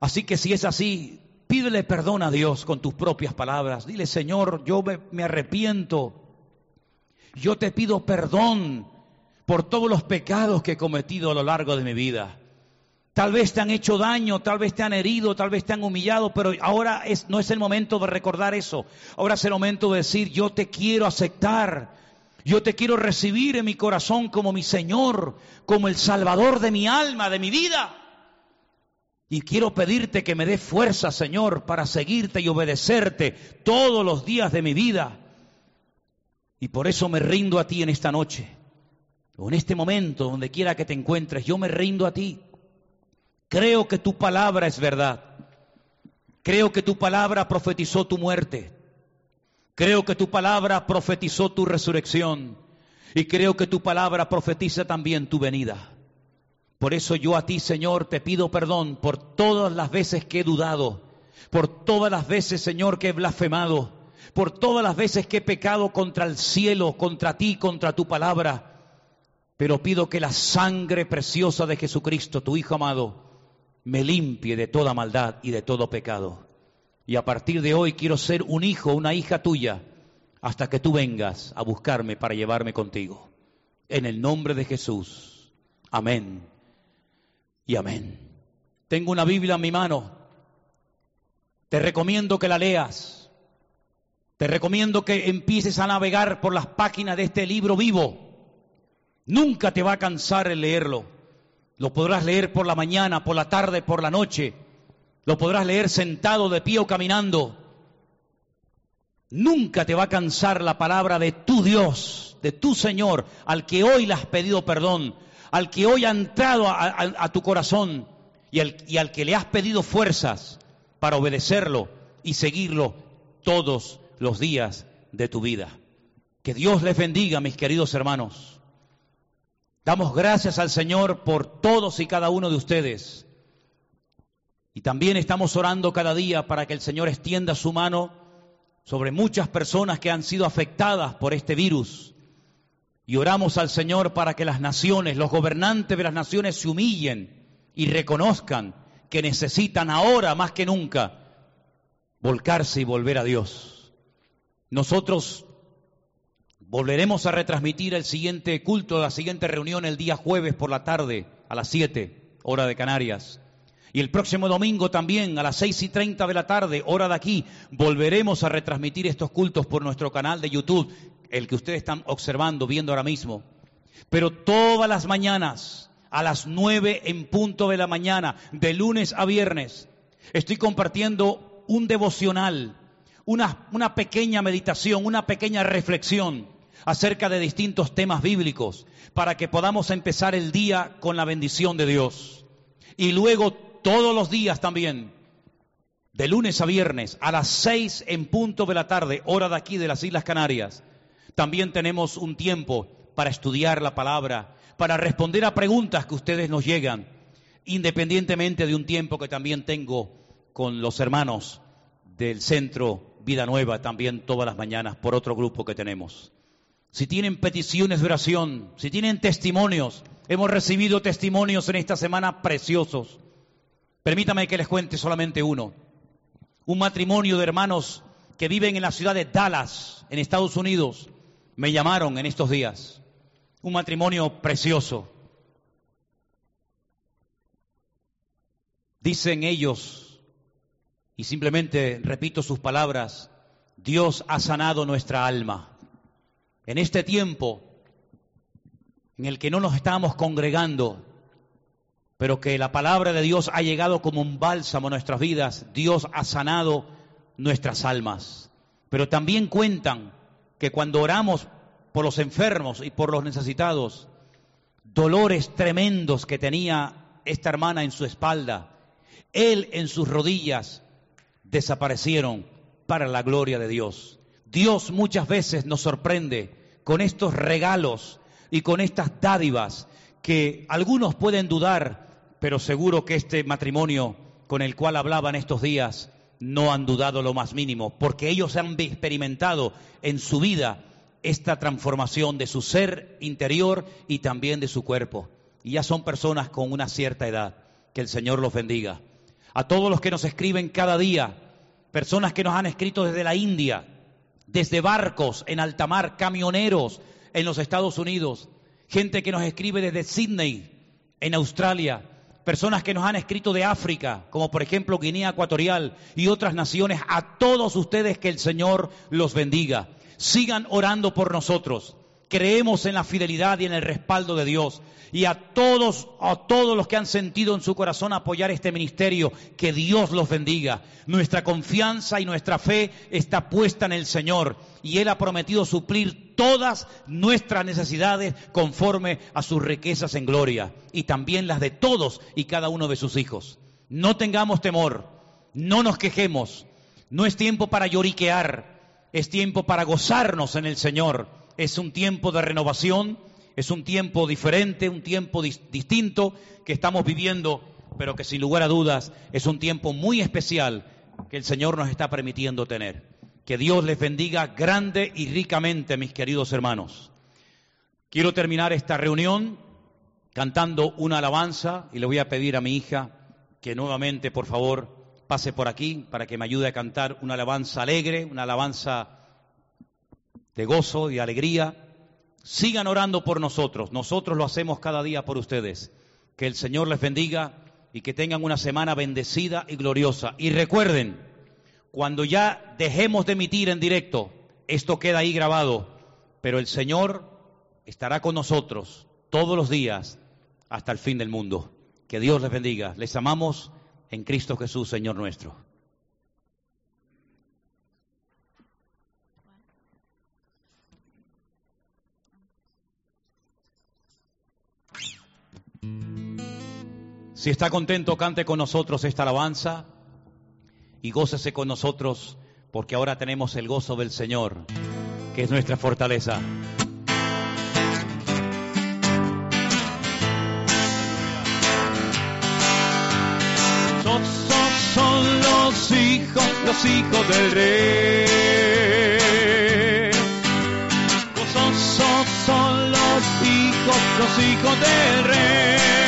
Así que si es así, Pídele perdón a Dios con tus propias palabras. Dile, Señor, yo me, arrepiento. Yo te pido perdón por todos los pecados que he cometido a lo largo de mi vida. Tal vez te han hecho daño, tal vez te han herido, tal vez te han humillado, pero ahora es, no es el momento de recordar eso. Ahora es el momento de decir, yo te quiero aceptar. Yo te quiero recibir en mi corazón como mi Señor, como el Salvador de mi alma, de mi vida. Y quiero pedirte que me dé fuerza, Señor, para seguirte y obedecerte todos los días de mi vida. Y por eso me rindo a ti en esta noche, o en este momento, donde quiera que te encuentres, yo me rindo a ti. Creo que tu palabra es verdad. Creo que tu palabra profetizó tu muerte. Creo que tu palabra profetizó tu resurrección. Y creo que tu palabra profetiza también tu venida. Por eso yo a ti, Señor, te pido perdón por todas las veces que he dudado, por todas las veces, Señor, que he blasfemado, por todas las veces que he pecado contra el cielo, contra ti, contra tu palabra. Pero pido que la sangre preciosa de Jesucristo, tu Hijo amado, me limpie de toda maldad y de todo pecado. Y a partir de hoy quiero ser un hijo, una hija tuya, hasta que tú vengas a buscarme para llevarme contigo. En el nombre de Jesús. Amén y amén. Tengo una Biblia en mi mano. Te recomiendo que la leas. Te recomiendo que empieces a navegar por las páginas de este libro vivo. Nunca te va a cansar el leerlo. Lo podrás leer por la mañana, por la tarde, por la noche. Lo podrás leer sentado, de pie o caminando. Nunca te va a cansar la palabra de tu Dios, de tu Señor, al que hoy le has pedido perdón, al que hoy ha entrado a, tu corazón y al, y al que le has pedido fuerzas para obedecerlo y seguirlo todos los días de tu vida. Que Dios les bendiga, mis queridos hermanos. Damos gracias al Señor por todos y cada uno de ustedes. Y también estamos orando cada día para que el Señor extienda su mano sobre muchas personas que han sido afectadas por este virus y oramos al Señor para que las naciones, los gobernantes de las naciones se humillen y reconozcan que necesitan ahora más que nunca volcarse y volver a Dios. Nosotros volveremos a retransmitir el siguiente culto, la siguiente reunión el día jueves por la tarde a las 7, hora de Canarias. Y el próximo domingo también a las seis y treinta de la tarde, hora de aquí, volveremos a retransmitir estos cultos por nuestro canal de YouTube el que ustedes están observando, viendo ahora mismo. Pero todas las mañanas, a las nueve en punto de la mañana, de lunes a viernes, estoy compartiendo un devocional, una, una pequeña meditación, una pequeña reflexión acerca de distintos temas bíblicos, para que podamos empezar el día con la bendición de Dios. Y luego todos los días también, de lunes a viernes, a las seis en punto de la tarde, hora de aquí de las Islas Canarias, también tenemos un tiempo para estudiar la palabra, para responder a preguntas que ustedes nos llegan, independientemente de un tiempo que también tengo con los hermanos del Centro Vida Nueva, también todas las mañanas, por otro grupo que tenemos. Si tienen peticiones de oración, si tienen testimonios, hemos recibido testimonios en esta semana preciosos. Permítame que les cuente solamente uno. Un matrimonio de hermanos que viven en la ciudad de Dallas, en Estados Unidos, me llamaron en estos días. Un matrimonio precioso. Dicen ellos, y simplemente repito sus palabras, Dios ha sanado nuestra alma. En este tiempo en el que no nos estábamos congregando, pero que la palabra de Dios ha llegado como un bálsamo a nuestras vidas, Dios ha sanado nuestras almas. Pero también cuentan que cuando oramos por los enfermos y por los necesitados, dolores tremendos que tenía esta hermana en su espalda, él en sus rodillas, desaparecieron para la gloria de Dios. Dios muchas veces nos sorprende con estos regalos y con estas dádivas que algunos pueden dudar, pero seguro que este matrimonio con el cual hablaban estos días no han dudado lo más mínimo, porque ellos han experimentado en su vida esta transformación de su ser interior y también de su cuerpo. Y ya son personas con una cierta edad. Que el Señor los bendiga. A todos los que nos escriben cada día, personas que nos han escrito desde la India, desde barcos en alta mar, camioneros en los Estados Unidos, gente que nos escribe desde Sydney, en Australia, personas que nos han escrito de África, como por ejemplo Guinea Ecuatorial y otras naciones, a todos ustedes que el Señor los bendiga. Sigan orando por nosotros. Creemos en la fidelidad y en el respaldo de Dios. Y a todos, a todos los que han sentido en su corazón apoyar este ministerio, que Dios los bendiga. Nuestra confianza y nuestra fe está puesta en el Señor y Él ha prometido suplir todas nuestras necesidades conforme a sus riquezas en gloria y también las de todos y cada uno de sus hijos. No tengamos temor, no nos quejemos, no es tiempo para lloriquear, es tiempo para gozarnos en el Señor. Es un tiempo de renovación, es un tiempo diferente, un tiempo distinto que estamos viviendo, pero que sin lugar a dudas es un tiempo muy especial que el Señor nos está permitiendo tener. Que Dios les bendiga grande y ricamente, mis queridos hermanos. Quiero terminar esta reunión cantando una alabanza y le voy a pedir a mi hija que nuevamente, por favor, pase por aquí para que me ayude a cantar una alabanza alegre, una alabanza de gozo y alegría. Sigan orando por nosotros. Nosotros lo hacemos cada día por ustedes. Que el Señor les bendiga y que tengan una semana bendecida y gloriosa. Y recuerden, cuando ya dejemos de emitir en directo, esto queda ahí grabado, pero el Señor estará con nosotros todos los días hasta el fin del mundo. Que Dios les bendiga. Les amamos en Cristo Jesús, Señor nuestro. Si está contento, cante con nosotros esta alabanza y gócese con nosotros porque ahora tenemos el gozo del Señor, que es nuestra fortaleza. son los hijos, los hijos del rey. Son los hijos, los hijos del rey.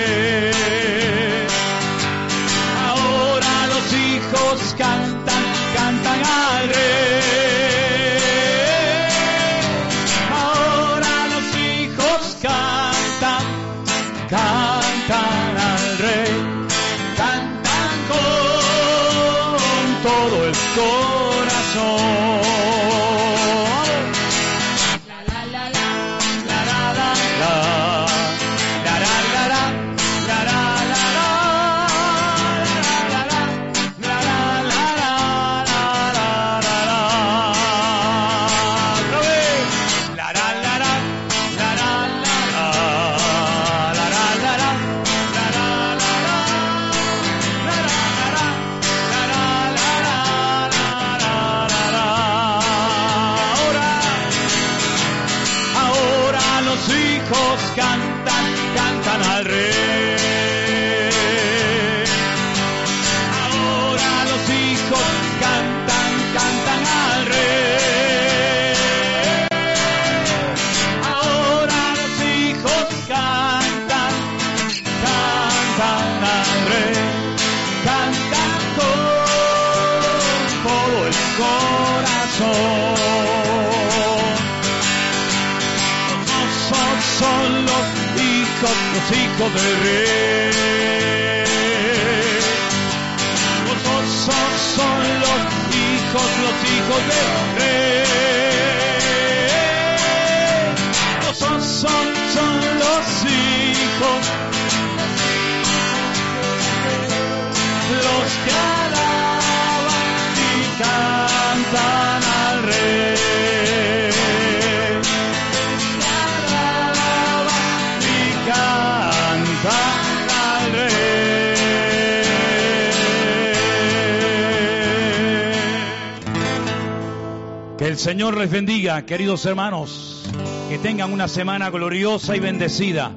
Les bendiga, queridos hermanos. Que tengan una semana gloriosa y bendecida.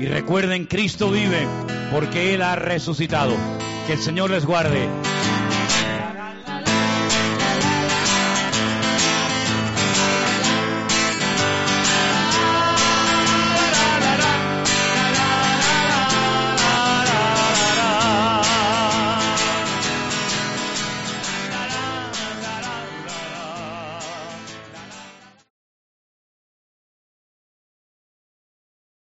Y recuerden, Cristo vive porque Él ha resucitado. Que el Señor les guarde.